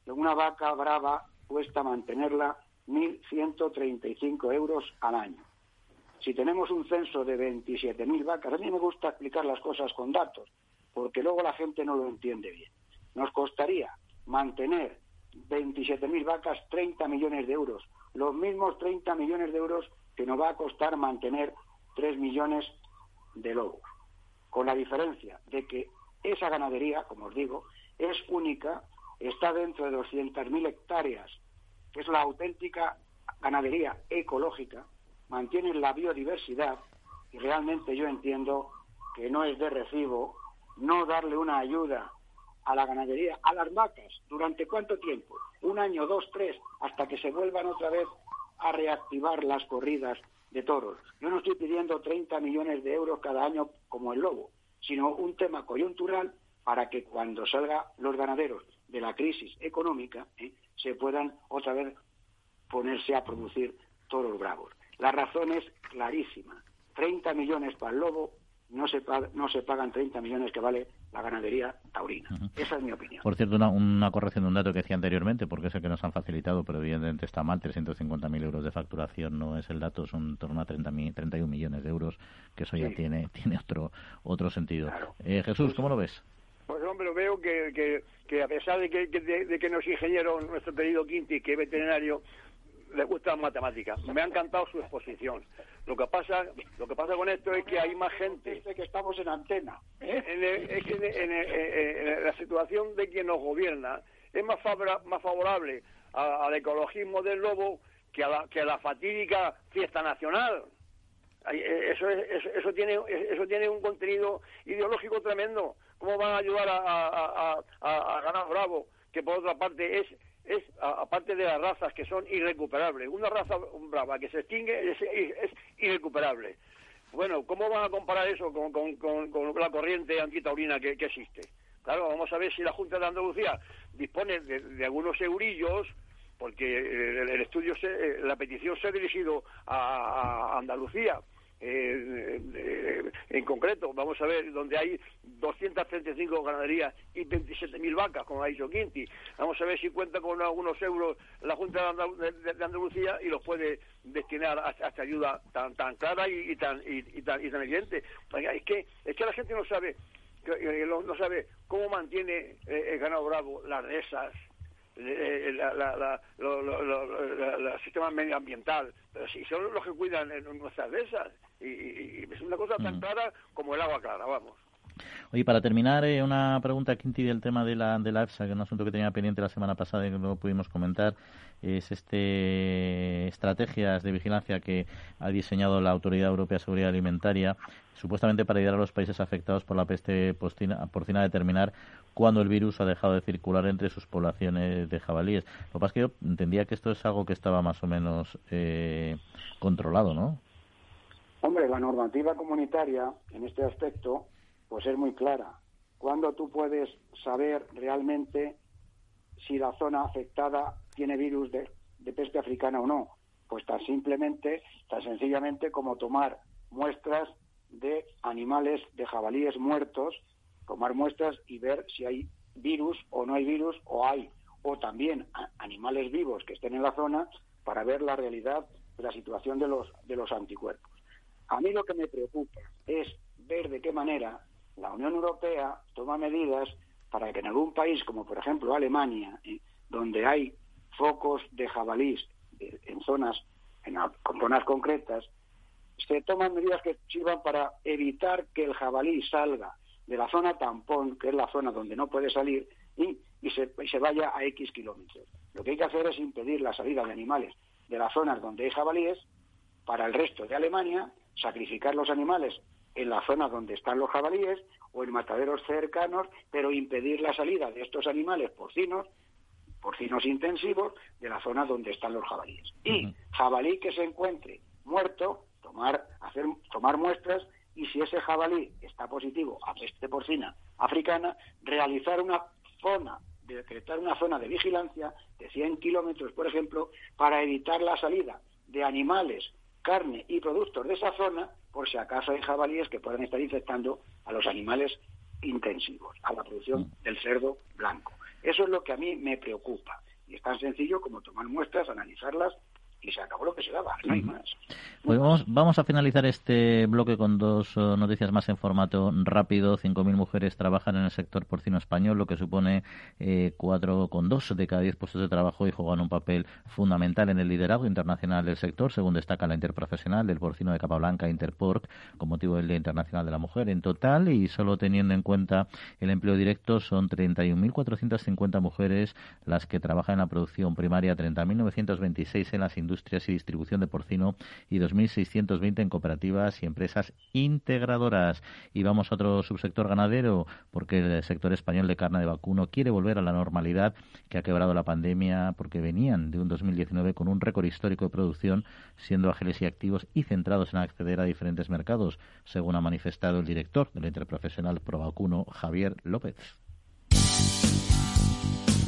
una vaca brava cuesta mantenerla 1.135 euros al año. Si tenemos un censo de 27.000 vacas, a mí me gusta explicar las cosas con datos, porque luego la gente no lo entiende bien. Nos costaría mantener 27.000 vacas 30 millones de euros, los mismos 30 millones de euros que nos va a costar mantener 3 millones de lobos, con la diferencia de que esa ganadería, como os digo, es única, está dentro de 200.000 hectáreas, que es la auténtica ganadería ecológica, mantiene la biodiversidad y realmente yo entiendo que no es de recibo no darle una ayuda a la ganadería, a las vacas, ¿durante cuánto tiempo? Un año, dos, tres, hasta que se vuelvan otra vez a reactivar las corridas de toros. Yo no estoy pidiendo 30 millones de euros cada año como el lobo, sino un tema coyuntural para que cuando salgan los ganaderos de la crisis económica ¿eh? se puedan otra vez ponerse a producir toros bravos. La razón es clarísima. 30 millones para el lobo, no se, no se pagan 30 millones que vale la ganadería taurina. Esa es mi opinión. Por cierto, una, corrección de un dato que decía anteriormente, porque es el que nos han facilitado, pero evidentemente está mal, 350.000 euros de facturación no es el dato, son en torno a 30, 31 millones de euros, que eso ya tiene tiene otro otro sentido. Eh, Jesús, ¿cómo lo ves? Pues hombre, veo que, que, a pesar de que, de, de que no es ingeniero, nuestro querido Quinti, que es veterinario, le gusta las matemáticas. Me ha encantado su exposición. Lo que pasa, lo que pasa con esto es que hay más gente. que estamos en antena. ¿eh? es que en, la situación de quien nos gobierna es más, más favorable al ecologismo del lobo que a la, que a la fatídica fiesta nacional. Eh, eso, eso, tiene, eso tiene un contenido ideológico tremendo. ¿Cómo van a ayudar a, a ganar bravo? Que por otra parte es es, aparte de las razas que son irrecuperables, una raza brava que se extingue es, irrecuperable. Bueno, ¿cómo van a comparar eso con, la corriente antitaurina que, que, existe? Claro, vamos a ver si la Junta de Andalucía dispone de, algunos eurillos, porque el, estudio, se, la petición se ha dirigido a Andalucía eh, en concreto, vamos a ver, donde hay 235 ganaderías y 27.000 vacas, como ha dicho Quinti. Vamos a ver si cuenta con algunos euros la Junta de Andalucía y los puede destinar a, esta ayuda tan tan clara y, tan y, tan y tan evidente. Es que es que la gente no sabe eh, no sabe cómo mantiene eh, el ganado bravo las dehesas eh, la, la, la, la, sistema medioambiental, pero si son los que cuidan nuestras dehesas y, es una cosa tan mm. clara como el agua clara, vamos. Oye, para terminar, eh, una pregunta, Quinti, del tema de la, de la EFSA, que es un asunto que tenía pendiente la semana pasada y que no pudimos comentar, es este estrategias de vigilancia que ha diseñado la Autoridad Europea de Seguridad Alimentaria, supuestamente para ayudar a los países afectados por la peste porcina a determinar cuándo el virus ha dejado de circular entre sus poblaciones de jabalíes. Lo que pasa es que yo entendía que esto es algo que estaba más o menos eh, controlado, ¿no? Hombre, la normativa comunitaria en este aspecto pues es muy clara. ¿Cuándo tú puedes saber realmente si la zona afectada tiene virus de, peste africana o no? Pues tan simplemente, tan sencillamente como tomar muestras de animales, de jabalíes muertos, tomar muestras y ver si hay virus o no hay virus o hay, o también animales vivos que estén en la zona para ver la realidad de la situación de los, de los anticuerpos. A mí lo que me preocupa es ver de qué manera la Unión Europea toma medidas para que en algún país, como por ejemplo Alemania, eh, donde hay focos de jabalís eh, en zonas, en, zonas concretas, se toman medidas que sirvan para evitar que el jabalí salga de la zona tampón, que es la zona donde no puede salir, y, se vaya a X kilómetros. Lo que hay que hacer es impedir la salida de animales de las zonas donde hay jabalíes para el resto de Alemania, sacrificar los animales en la zona donde están los jabalíes o en mataderos cercanos, pero impedir la salida de estos animales porcinos, porcinos intensivos, de la zona donde están los jabalíes. Y jabalí que se encuentre muerto, tomar, hacer, tomar muestras y si ese jabalí está positivo a peste porcina africana, realizar una zona, decretar una zona de vigilancia de 100 kilómetros, por ejemplo, para evitar la salida de animales, carne y productos de esa zona por si acaso hay jabalíes que pueden estar infectando a los animales intensivos, a la producción mm. del cerdo blanco. Eso es lo que a mí me preocupa. Y es tan sencillo como tomar muestras, analizarlas y se acabó lo que se daba, no hay más. Pues vamos, a finalizar este bloque con dos eh, noticias más en formato rápido. 5.000 mujeres trabajan en el sector porcino español, lo que supone eh, 4,2 de cada 10 puestos de trabajo y juegan un papel fundamental en el liderazgo internacional del sector, según destaca la interprofesional del porcino de Capablanca, Interporc, con motivo del Día Internacional de la Mujer. En total, y solo teniendo en cuenta el empleo directo, son 31.450 mujeres las que trabajan en la producción primaria, 30.926 en las industrias y distribución de porcino y 2.620 en cooperativas y empresas integradoras. Y vamos a otro subsector ganadero, porque el sector español de carne de vacuno quiere volver a la normalidad que ha quebrado la pandemia, porque venían de un 2019 con un récord histórico de producción, siendo ágiles y activos y centrados en acceder a diferentes mercados, según ha manifestado el director del Interprofesional Provacuno, Javier López.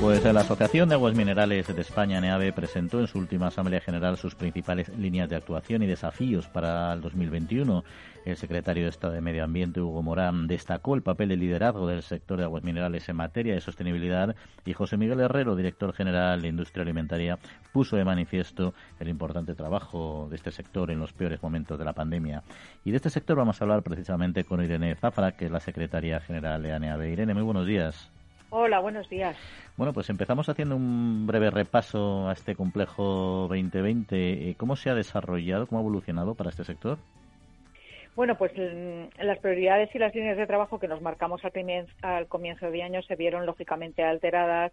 Pues la Asociación de Aguas Minerales de España, NEAVE, presentó en su última Asamblea General sus principales líneas de actuación y desafíos para el 2021. El secretario de Estado de Medio Ambiente, Hugo Morán, destacó el papel de liderazgo del sector de aguas minerales en materia de sostenibilidad y José Miguel Herrero, director general de Industria Alimentaria, puso de manifiesto el importante trabajo de este sector en los peores momentos de la pandemia. Y de este sector vamos a hablar precisamente con Irene Zafra, que es la secretaria general de ANEAB. Irene, muy buenos días. Hola, buenos días. Bueno, pues empezamos haciendo un breve repaso a este complejo 2020. ¿Cómo se ha desarrollado, cómo ha evolucionado para este sector? Bueno, pues mm, las prioridades y las líneas de trabajo que nos marcamos al, comienzo de año se vieron lógicamente alteradas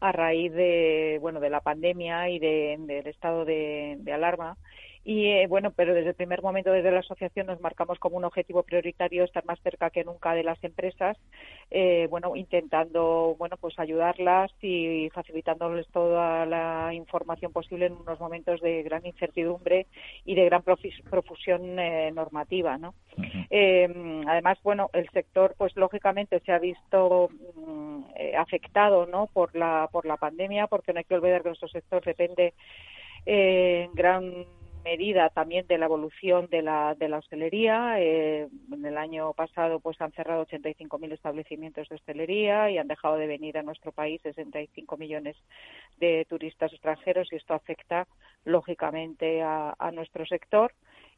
a raíz de bueno de la pandemia y del estado de alarma y eh, bueno, pero desde el primer momento desde la asociación nos marcamos como un objetivo prioritario estar más cerca que nunca de las empresas, eh, bueno, intentando bueno pues ayudarlas y facilitándoles toda la información posible en unos momentos de gran incertidumbre y de gran profusión eh, normativa, ¿no? además, bueno, el sector pues lógicamente se ha visto mm, afectado, ¿no? Por la por la pandemia, porque no hay que olvidar que nuestro sector depende en gran medida también de la evolución de la, de la hostelería. Eh, en el año pasado pues han cerrado 85.000 establecimientos de hostelería y han dejado de venir a nuestro país 65 millones de turistas extranjeros y esto afecta lógicamente a, nuestro sector.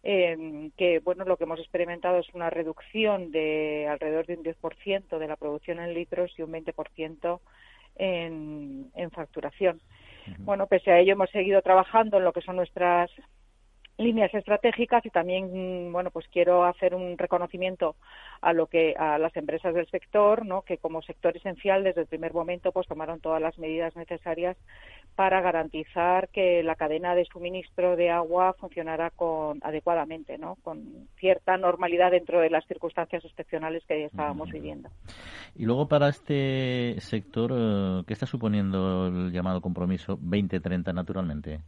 Eh, que bueno lo que hemos experimentado es una reducción de alrededor de un 10% de la producción en litros y un 20% en, en facturación. Bueno, pese a ello hemos seguido trabajando en lo que son nuestras líneas estratégicas y también bueno pues quiero hacer un reconocimiento a lo que a las empresas del sector no que como sector esencial desde el primer momento pues tomaron todas las medidas necesarias para garantizar que la cadena de suministro de agua funcionara con adecuadamente no con cierta normalidad dentro de las circunstancias excepcionales que estábamos viviendo. Y luego para este sector eh, qué está suponiendo el llamado compromiso 2030 naturalmente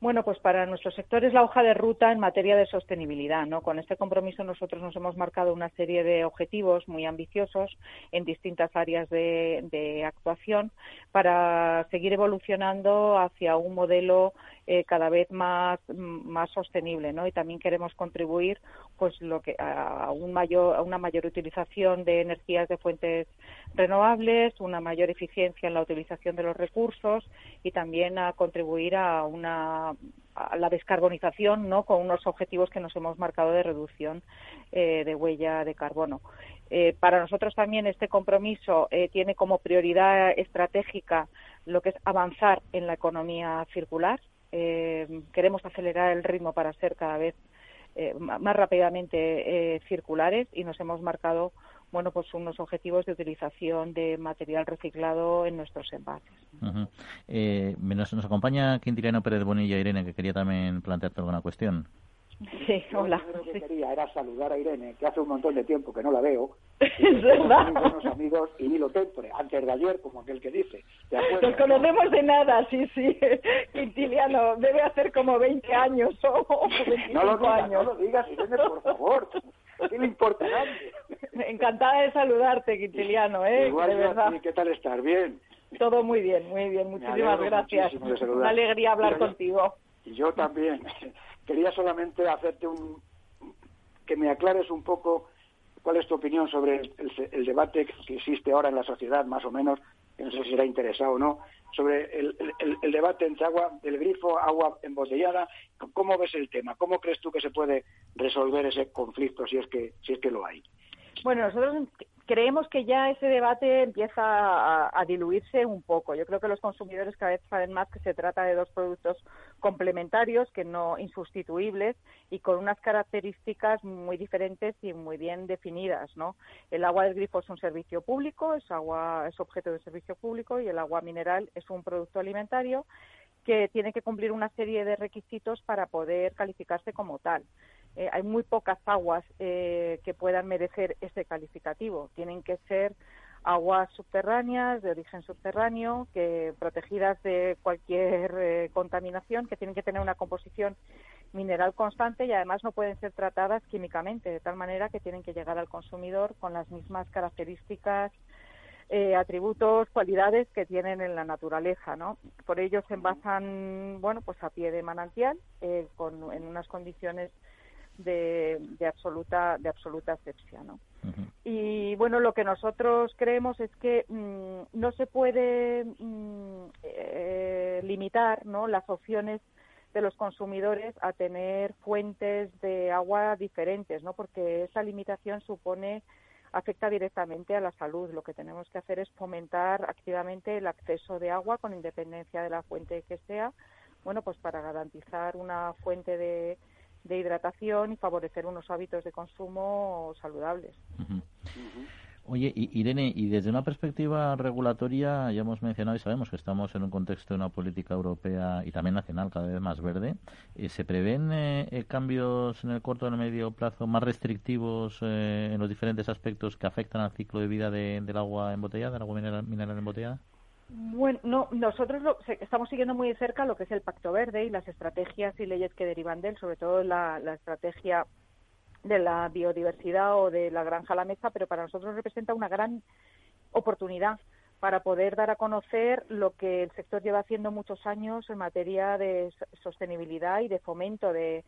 bueno, pues para nuestro sector es la hoja de ruta en materia de sostenibilidad. ¿no? Con este compromiso nosotros nos hemos marcado una serie de objetivos muy ambiciosos en distintas áreas de, de actuación para seguir evolucionando hacia un modelo eh, cada vez más, más sostenible. Y también queremos contribuir, pues, lo que a, un mayor, a una mayor utilización de energías de fuentes renovables, una mayor eficiencia en la utilización de los recursos y también a contribuir a una a la descarbonización, ¿no? Con unos objetivos que nos hemos marcado de reducción eh, de huella de carbono. Eh, para nosotros también este compromiso tiene como prioridad estratégica lo que es avanzar en la economía circular, eh, queremos acelerar el ritmo para ser cada vez eh, más rápidamente eh, circulares y nos hemos marcado bueno pues unos objetivos de utilización de material reciclado en nuestros envases. nos, nos, acompaña Quintiliano Pérez Bonilla Irene que quería también plantearte alguna cuestión. Sí, hola. Yo lo que quería era saludar a Irene, que hace un montón de tiempo que no la veo. Es verdad. Buenos amigos y lo temple, antes de ayer, como aquel que dice. Nos conocemos de nada, sí, sí. Quintiliano, debe hacer como 20 años o 25 no lo digas, años. No lo digas, Irene, por favor. ¿Qué le importa Encantada de saludarte, Quintiliano, ¿eh? Igual, de verdad. ¿qué tal estar? ¿Bien? Todo muy bien, muy bien. Muchísimas gracias. Una alegría hablar contigo. Y yo también. Quería solamente hacerte un que me aclares un poco cuál es tu opinión sobre el, debate que existe ahora en la sociedad, más o menos, que no sé si será interesado o no, sobre el, el, debate entre agua del grifo, agua embotellada. ¿Cómo ves el tema? ¿Cómo crees tú que se puede resolver ese conflicto si es que si es que lo hay? Bueno, nosotros creemos que ya ese debate empieza a, diluirse un poco. Yo creo que los consumidores cada vez saben más que se trata de dos productos complementarios, que no insustituibles y con unas características muy diferentes y muy bien definidas, ¿no? El agua del grifo es un servicio público, es agua es objeto de servicio público y el agua mineral es un producto alimentario que tiene que cumplir una serie de requisitos para poder calificarse como tal. Eh, hay muy pocas aguas eh, que puedan merecer ese calificativo. Tienen que ser aguas subterráneas de origen subterráneo, que protegidas de cualquier eh, contaminación, que tienen que tener una composición mineral constante y además no pueden ser tratadas químicamente, de tal manera que tienen que llegar al consumidor con las mismas características, atributos, cualidades que tienen en la naturaleza, ¿no? Por ello se envasan, bueno, pues a pie de manantial, con, en unas condiciones de, absoluta de absoluta asepsia ¿no? y bueno lo que nosotros creemos es que mm, no se puede mm, eh, limitar no las opciones de los consumidores a tener fuentes de agua diferentes no porque esa limitación supone afecta directamente a la salud. Lo que tenemos que hacer es fomentar activamente el acceso de agua con independencia de la fuente que sea, bueno, pues para garantizar una fuente de, hidratación y favorecer unos hábitos de consumo saludables. Oye, Irene, y desde una perspectiva regulatoria, ya hemos mencionado y sabemos que estamos en un contexto de una política europea y también nacional cada vez más verde. Eh, ¿Se prevén eh, eh, cambios en el corto y en el medio plazo más restrictivos en los diferentes aspectos que afectan al ciclo de vida del agua embotellada, del agua mineral, mineral embotellada? Bueno, no, nosotros estamos siguiendo muy de cerca lo que es el Pacto Verde y las estrategias y leyes que derivan de él, sobre todo la estrategia de la biodiversidad o de la granja a la mesa, pero para nosotros representa una gran oportunidad para poder dar a conocer lo que el sector lleva haciendo muchos años en materia de sostenibilidad y de fomento de,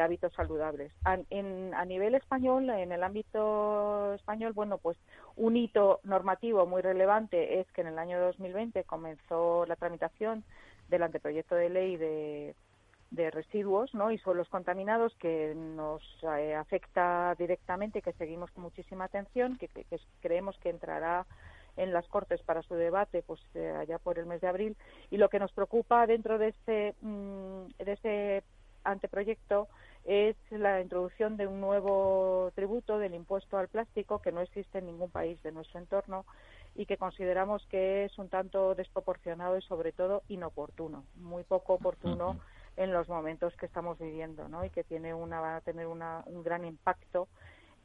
hábitos saludables. A, a nivel español, en el ámbito español, bueno, pues un hito normativo muy relevante es que en el año 2020 comenzó la tramitación del anteproyecto de ley de de residuos ¿no? y suelos contaminados que nos eh, afecta directamente que seguimos con muchísima atención, que, creemos que entrará en las Cortes para su debate pues eh, allá por el mes de abril y lo que nos preocupa dentro de este mm, de ese anteproyecto es la introducción de un nuevo tributo del impuesto al plástico que no existe en ningún país de nuestro entorno y que consideramos que es un tanto desproporcionado y sobre todo inoportuno, muy poco oportuno en los momentos que estamos viviendo, ¿no? Y que tiene una, va a tener una, un gran impacto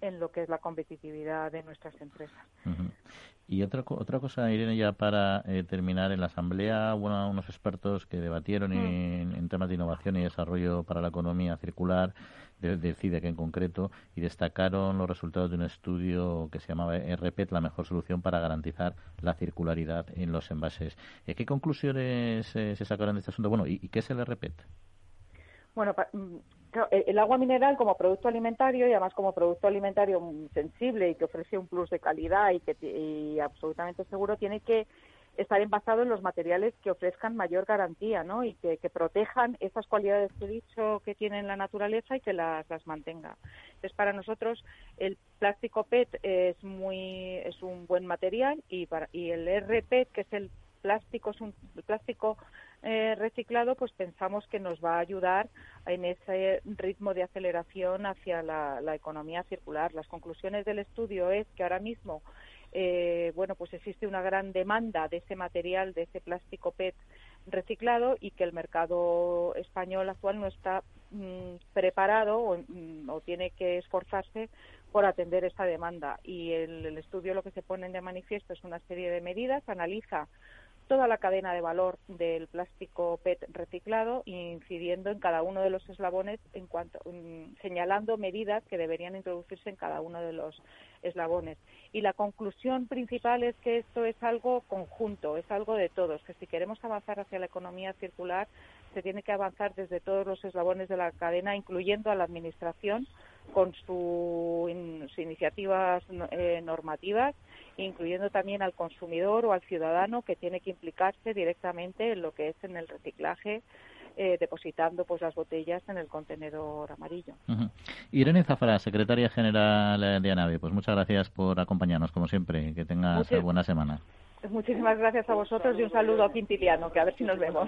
en lo que es la competitividad de nuestras empresas. Y otra, otra cosa, Irene, ya para eh, terminar, en la Asamblea hubo unos expertos que debatieron mm. en, temas de innovación y desarrollo para la economía circular, de, CIDEC en concreto, y destacaron los resultados de un estudio que se llamaba RPET, la mejor solución para garantizar la circularidad en los envases. Eh, ¿Qué conclusiones eh, se sacaron de este asunto? Bueno, ¿y, qué es el RPET? Bueno, mm, el agua mineral como producto alimentario y además como producto alimentario sensible y que ofrece un plus de calidad y que y absolutamente seguro tiene que estar envasado en los materiales que ofrezcan mayor garantía ¿no? y que, protejan esas cualidades que he dicho que tiene la naturaleza y que las, las mantenga. Entonces, para nosotros el plástico PET es, muy, es un buen material y, para, y el RPET, que es el plástico, es un plástico eh, reciclado, pues pensamos que nos va a ayudar en ese ritmo de aceleración hacia la, economía circular. Las conclusiones del estudio es que ahora mismo eh, bueno, pues existe una gran demanda de ese material, de ese plástico PET reciclado y que el mercado español actual no está mm, preparado o, mm, o, tiene que esforzarse por atender esa demanda. Y el, el, estudio lo que se pone de manifiesto es una serie de medidas, analiza toda la cadena de valor del plástico PET reciclado, incidiendo en cada uno de los eslabones, en cuanto, mm, señalando medidas que deberían introducirse en cada uno de los eslabones. Y la conclusión principal es que esto es algo conjunto, es algo de todos, que si queremos avanzar hacia la economía circular, se tiene que avanzar desde todos los eslabones de la cadena, incluyendo a la Administración, con sus iniciativas eh, normativas incluyendo también al consumidor o al ciudadano que tiene que implicarse directamente en lo que es en el reciclaje eh, depositando pues las botellas en el contenedor amarillo. Irene Zafara, secretaria general de ANAVE, pues muchas gracias por acompañarnos como siempre, que tengas buena semana. Muchísimas gracias a vosotros y un saludo a Quintiliano, que a ver si nos vemos.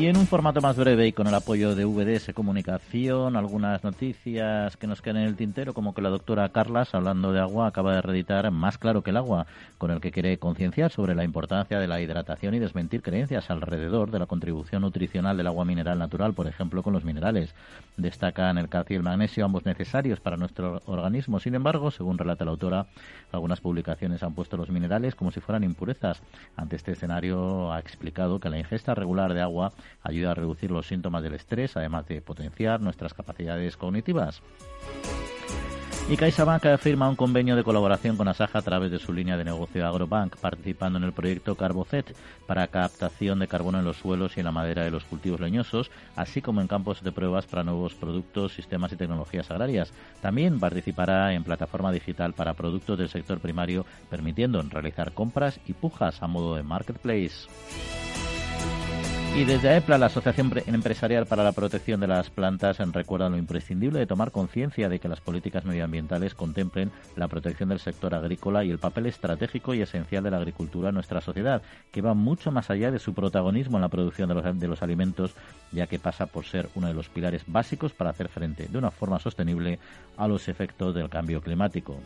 Y en un formato más breve y con el apoyo de VDS Comunicación, algunas noticias que nos quedan en el tintero, como que la doctora Carlas, hablando de agua, acaba de reeditar Más claro que el agua, con el que quiere concienciar sobre la importancia de la hidratación y desmentir creencias alrededor de la contribución nutricional del agua mineral natural, por ejemplo, con los minerales. Destacan el calcio y el magnesio, ambos necesarios para nuestro organismo. Sin embargo, según relata la autora, algunas publicaciones han puesto los minerales como si fueran impurezas. Ante este escenario, ha explicado que la ingesta regular de agua ayuda a reducir los síntomas del estrés, además de potenciar nuestras capacidades cognitivas. Y CaixaBank firma un convenio de colaboración con Asaja a través de su línea de negocio Agrobank, participando en el proyecto Carbocet para captación de carbono en los suelos y en la madera de los cultivos leñosos, así como en campos de pruebas para nuevos productos, sistemas y tecnologías agrarias. También participará en plataforma digital para productos del sector primario, permitiendo realizar compras y pujas a modo de marketplace. Y desde AEPLA, la Asociación Empresarial para la Protección de las Plantas, recuerda lo imprescindible de tomar conciencia de que las políticas medioambientales contemplen la protección del sector agrícola y el papel estratégico y esencial de la agricultura en nuestra sociedad, que va mucho más allá de su protagonismo en la producción de los, de los alimentos, ya que pasa por ser uno de los pilares básicos para hacer frente de una forma sostenible a los efectos del cambio climático.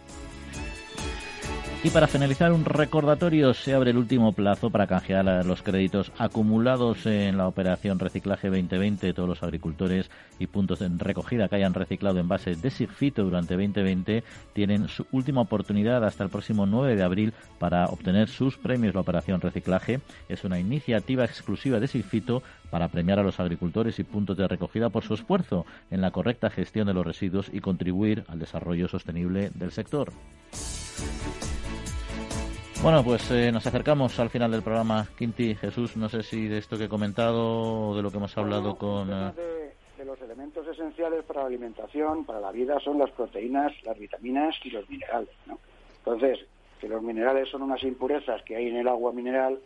Y para finalizar, un recordatorio, se abre el último plazo para canjear los créditos acumulados en la operación Reciclaje 2020 de todos los agricultores y puntos de recogida que hayan reciclado en base de SIGFITO durante 2020 tienen su última oportunidad hasta el próximo 9 de abril para obtener sus premios. La operación Reciclaje es una iniciativa exclusiva de SIGFITO para premiar a los agricultores y puntos de recogida por su esfuerzo en la correcta gestión de los residuos y contribuir al desarrollo sostenible del sector. Bueno, pues eh, nos acercamos al final del programa. Quinti, Jesús, no sé si de esto que he comentado o de lo que hemos hablado con... Eh, de, los elementos esenciales para la alimentación, para la vida, son las proteínas, las vitaminas y los minerales. ¿no? Entonces, que los minerales son unas impurezas que hay en el agua mineral,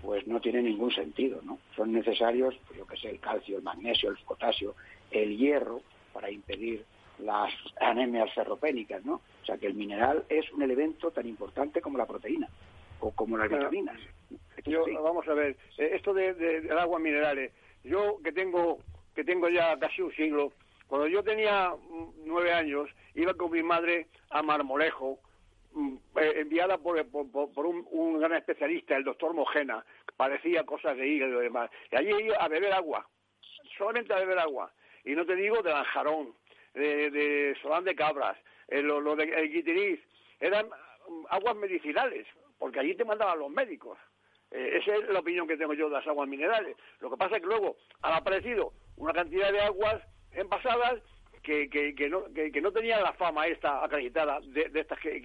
pues no tiene ningún sentido. ¿no? Son necesarios, pues yo que sé, el calcio, el magnesio, el potasio, el hierro, para impedir las anemias ferropénicas, ¿no? O sea que el mineral es un elemento tan importante como la proteína o como las vitaminas. Vamos a ver, eh, esto de, del agua minerales, yo que tengo que tengo ya casi un siglo, cuando yo tenía mm, nueve años iba con mi madre a Marmolejo, mm, eh, enviada por, por, un, gran especialista, el doctor Mojena, que parecía cosas de hígado y demás. Y allí iba a beber agua, solamente a beber agua. Y no te digo de lanjarón, de, de Solán de Cabras, eh, lo, de el eran aguas medicinales, porque allí te mandaban los médicos. Eh, esa es la opinión que tengo yo de las aguas minerales. Lo que pasa es que luego han aparecido una cantidad de aguas envasadas que, que, que, no, que, no tenían la fama esta acreditada de, estas que,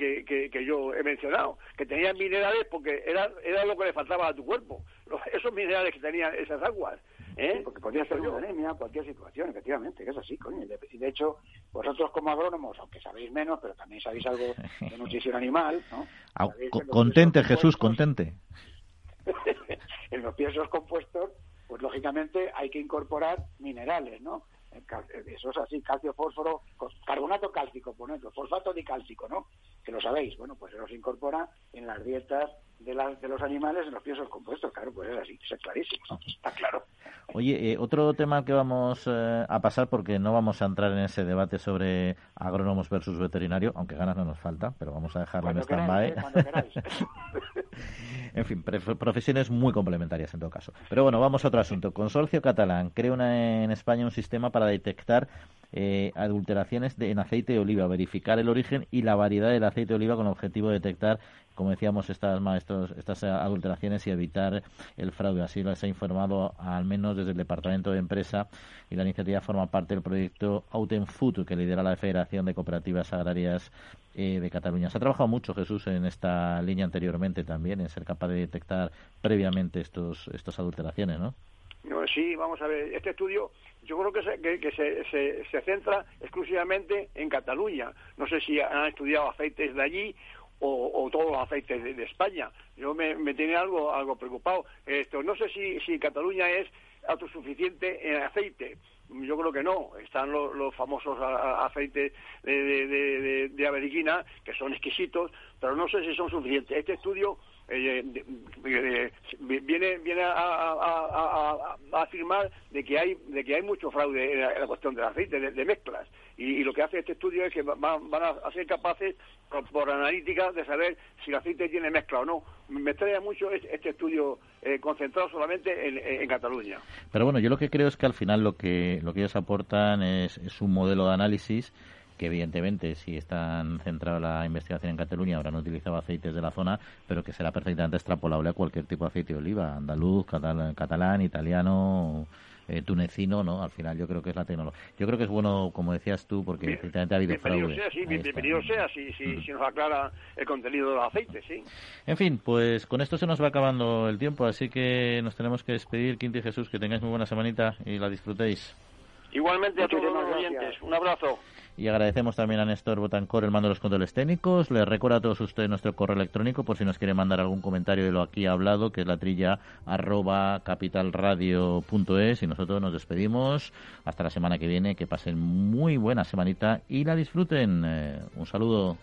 que, yo he mencionado, que tenían minerales porque era, era lo que le faltaba a tu cuerpo, esos minerales que tenían esas aguas. ¿Eh? porque podría ser una anemia, cualquier situación, efectivamente, que es así, coño. Y de hecho, vosotros como agrónomos, aunque sabéis menos, pero también sabéis algo de nutrición animal, ¿no? contente, Jesús, contente. en los piensos compuestos, pues lógicamente hay que incorporar minerales, ¿no? Eso es así, calcio, fósforo, carbonato cálcico, por ejemplo, fosfato dicálcico, ¿no? Que lo sabéis, bueno, pues eso se incorpora en las dietas de, de los animales en los piensos compuestos, claro, pues es así, es clarísimo, está claro. Oye, eh, otro tema que vamos eh, a pasar, porque no vamos a entrar en ese debate sobre agrónomos versus veterinario, aunque ganas no nos falta, pero vamos a dejarlo en stand-by. ¿eh? en fin, profesiones muy complementarias en todo caso. Pero bueno, vamos a otro asunto. Consorcio Catalán crea una, en España un sistema para detectar adulteraciones en aceite de oliva, verificar el origen y la variedad del aceite de oliva con el objetivo de detectar como decíamos, estas, maestros, estas adulteraciones y evitar el fraude. Así lo se ha informado al menos desde el Departamento de Empresa y la iniciativa forma parte del proyecto Auten Food que lidera la Federación de Cooperativas Agrarias eh, de Cataluña. Se ha trabajado mucho, Jesús, en esta línea anteriormente también, en ser capaz de detectar previamente estos, estas adulteraciones, ¿no? Sí, vamos a ver, este estudio yo creo que, se, que, se, se, centra exclusivamente en Cataluña. No sé si han estudiado aceites de allí o, todos los aceites de, España. Yo me, tiene algo algo preocupado. Esto no sé si, si Cataluña es autosuficiente en aceite. Yo creo que no. Están los, famosos aceites de, de, de, que son exquisitos, pero no sé si son suficientes. Este estudio eh, viene viene a, afirmar de que hay de que hay mucho fraude en la, cuestión del aceite, de, mezclas. Y, lo que hace este estudio es que van, a ser capaces, por, analítica, de saber si el aceite tiene mezcla o no. Me extraña mucho este, estudio eh, concentrado solamente en, Cataluña. Pero bueno, yo lo que creo es que al final lo que, lo que ellos aportan es un modelo de análisis que evidentemente si están centrados la investigación en Cataluña habrán utilizado aceites de la zona, pero que será perfectamente extrapolable a cualquier tipo de aceite de oliva, andaluz, catalán, italiano, eh, tunecino, ¿no? Al final yo creo que es la tecnología. Yo creo que es bueno, como decías tú, porque efectivamente ha habido bienvenido Sea, sí, bienvenido sea, si, si, si, nos aclara el contenido del aceite, sí. En fin, pues con esto se nos va acabando el tiempo, así que nos tenemos que despedir, Quinti Jesús, que tengáis muy buena semanita y la disfrutéis. Igualmente a todos los oyentes, un abrazo. Y agradecemos también a Néstor Botancor el mando de los controles técnicos. Les recuerdo a todos ustedes nuestro correo electrónico por si nos quieren mandar algún comentario de lo aquí hablado, que es la trilla arroba capitalradio.es. Y nosotros nos despedimos. Hasta la semana que viene. Que pasen muy buena semanita y la disfruten. Eh, un saludo.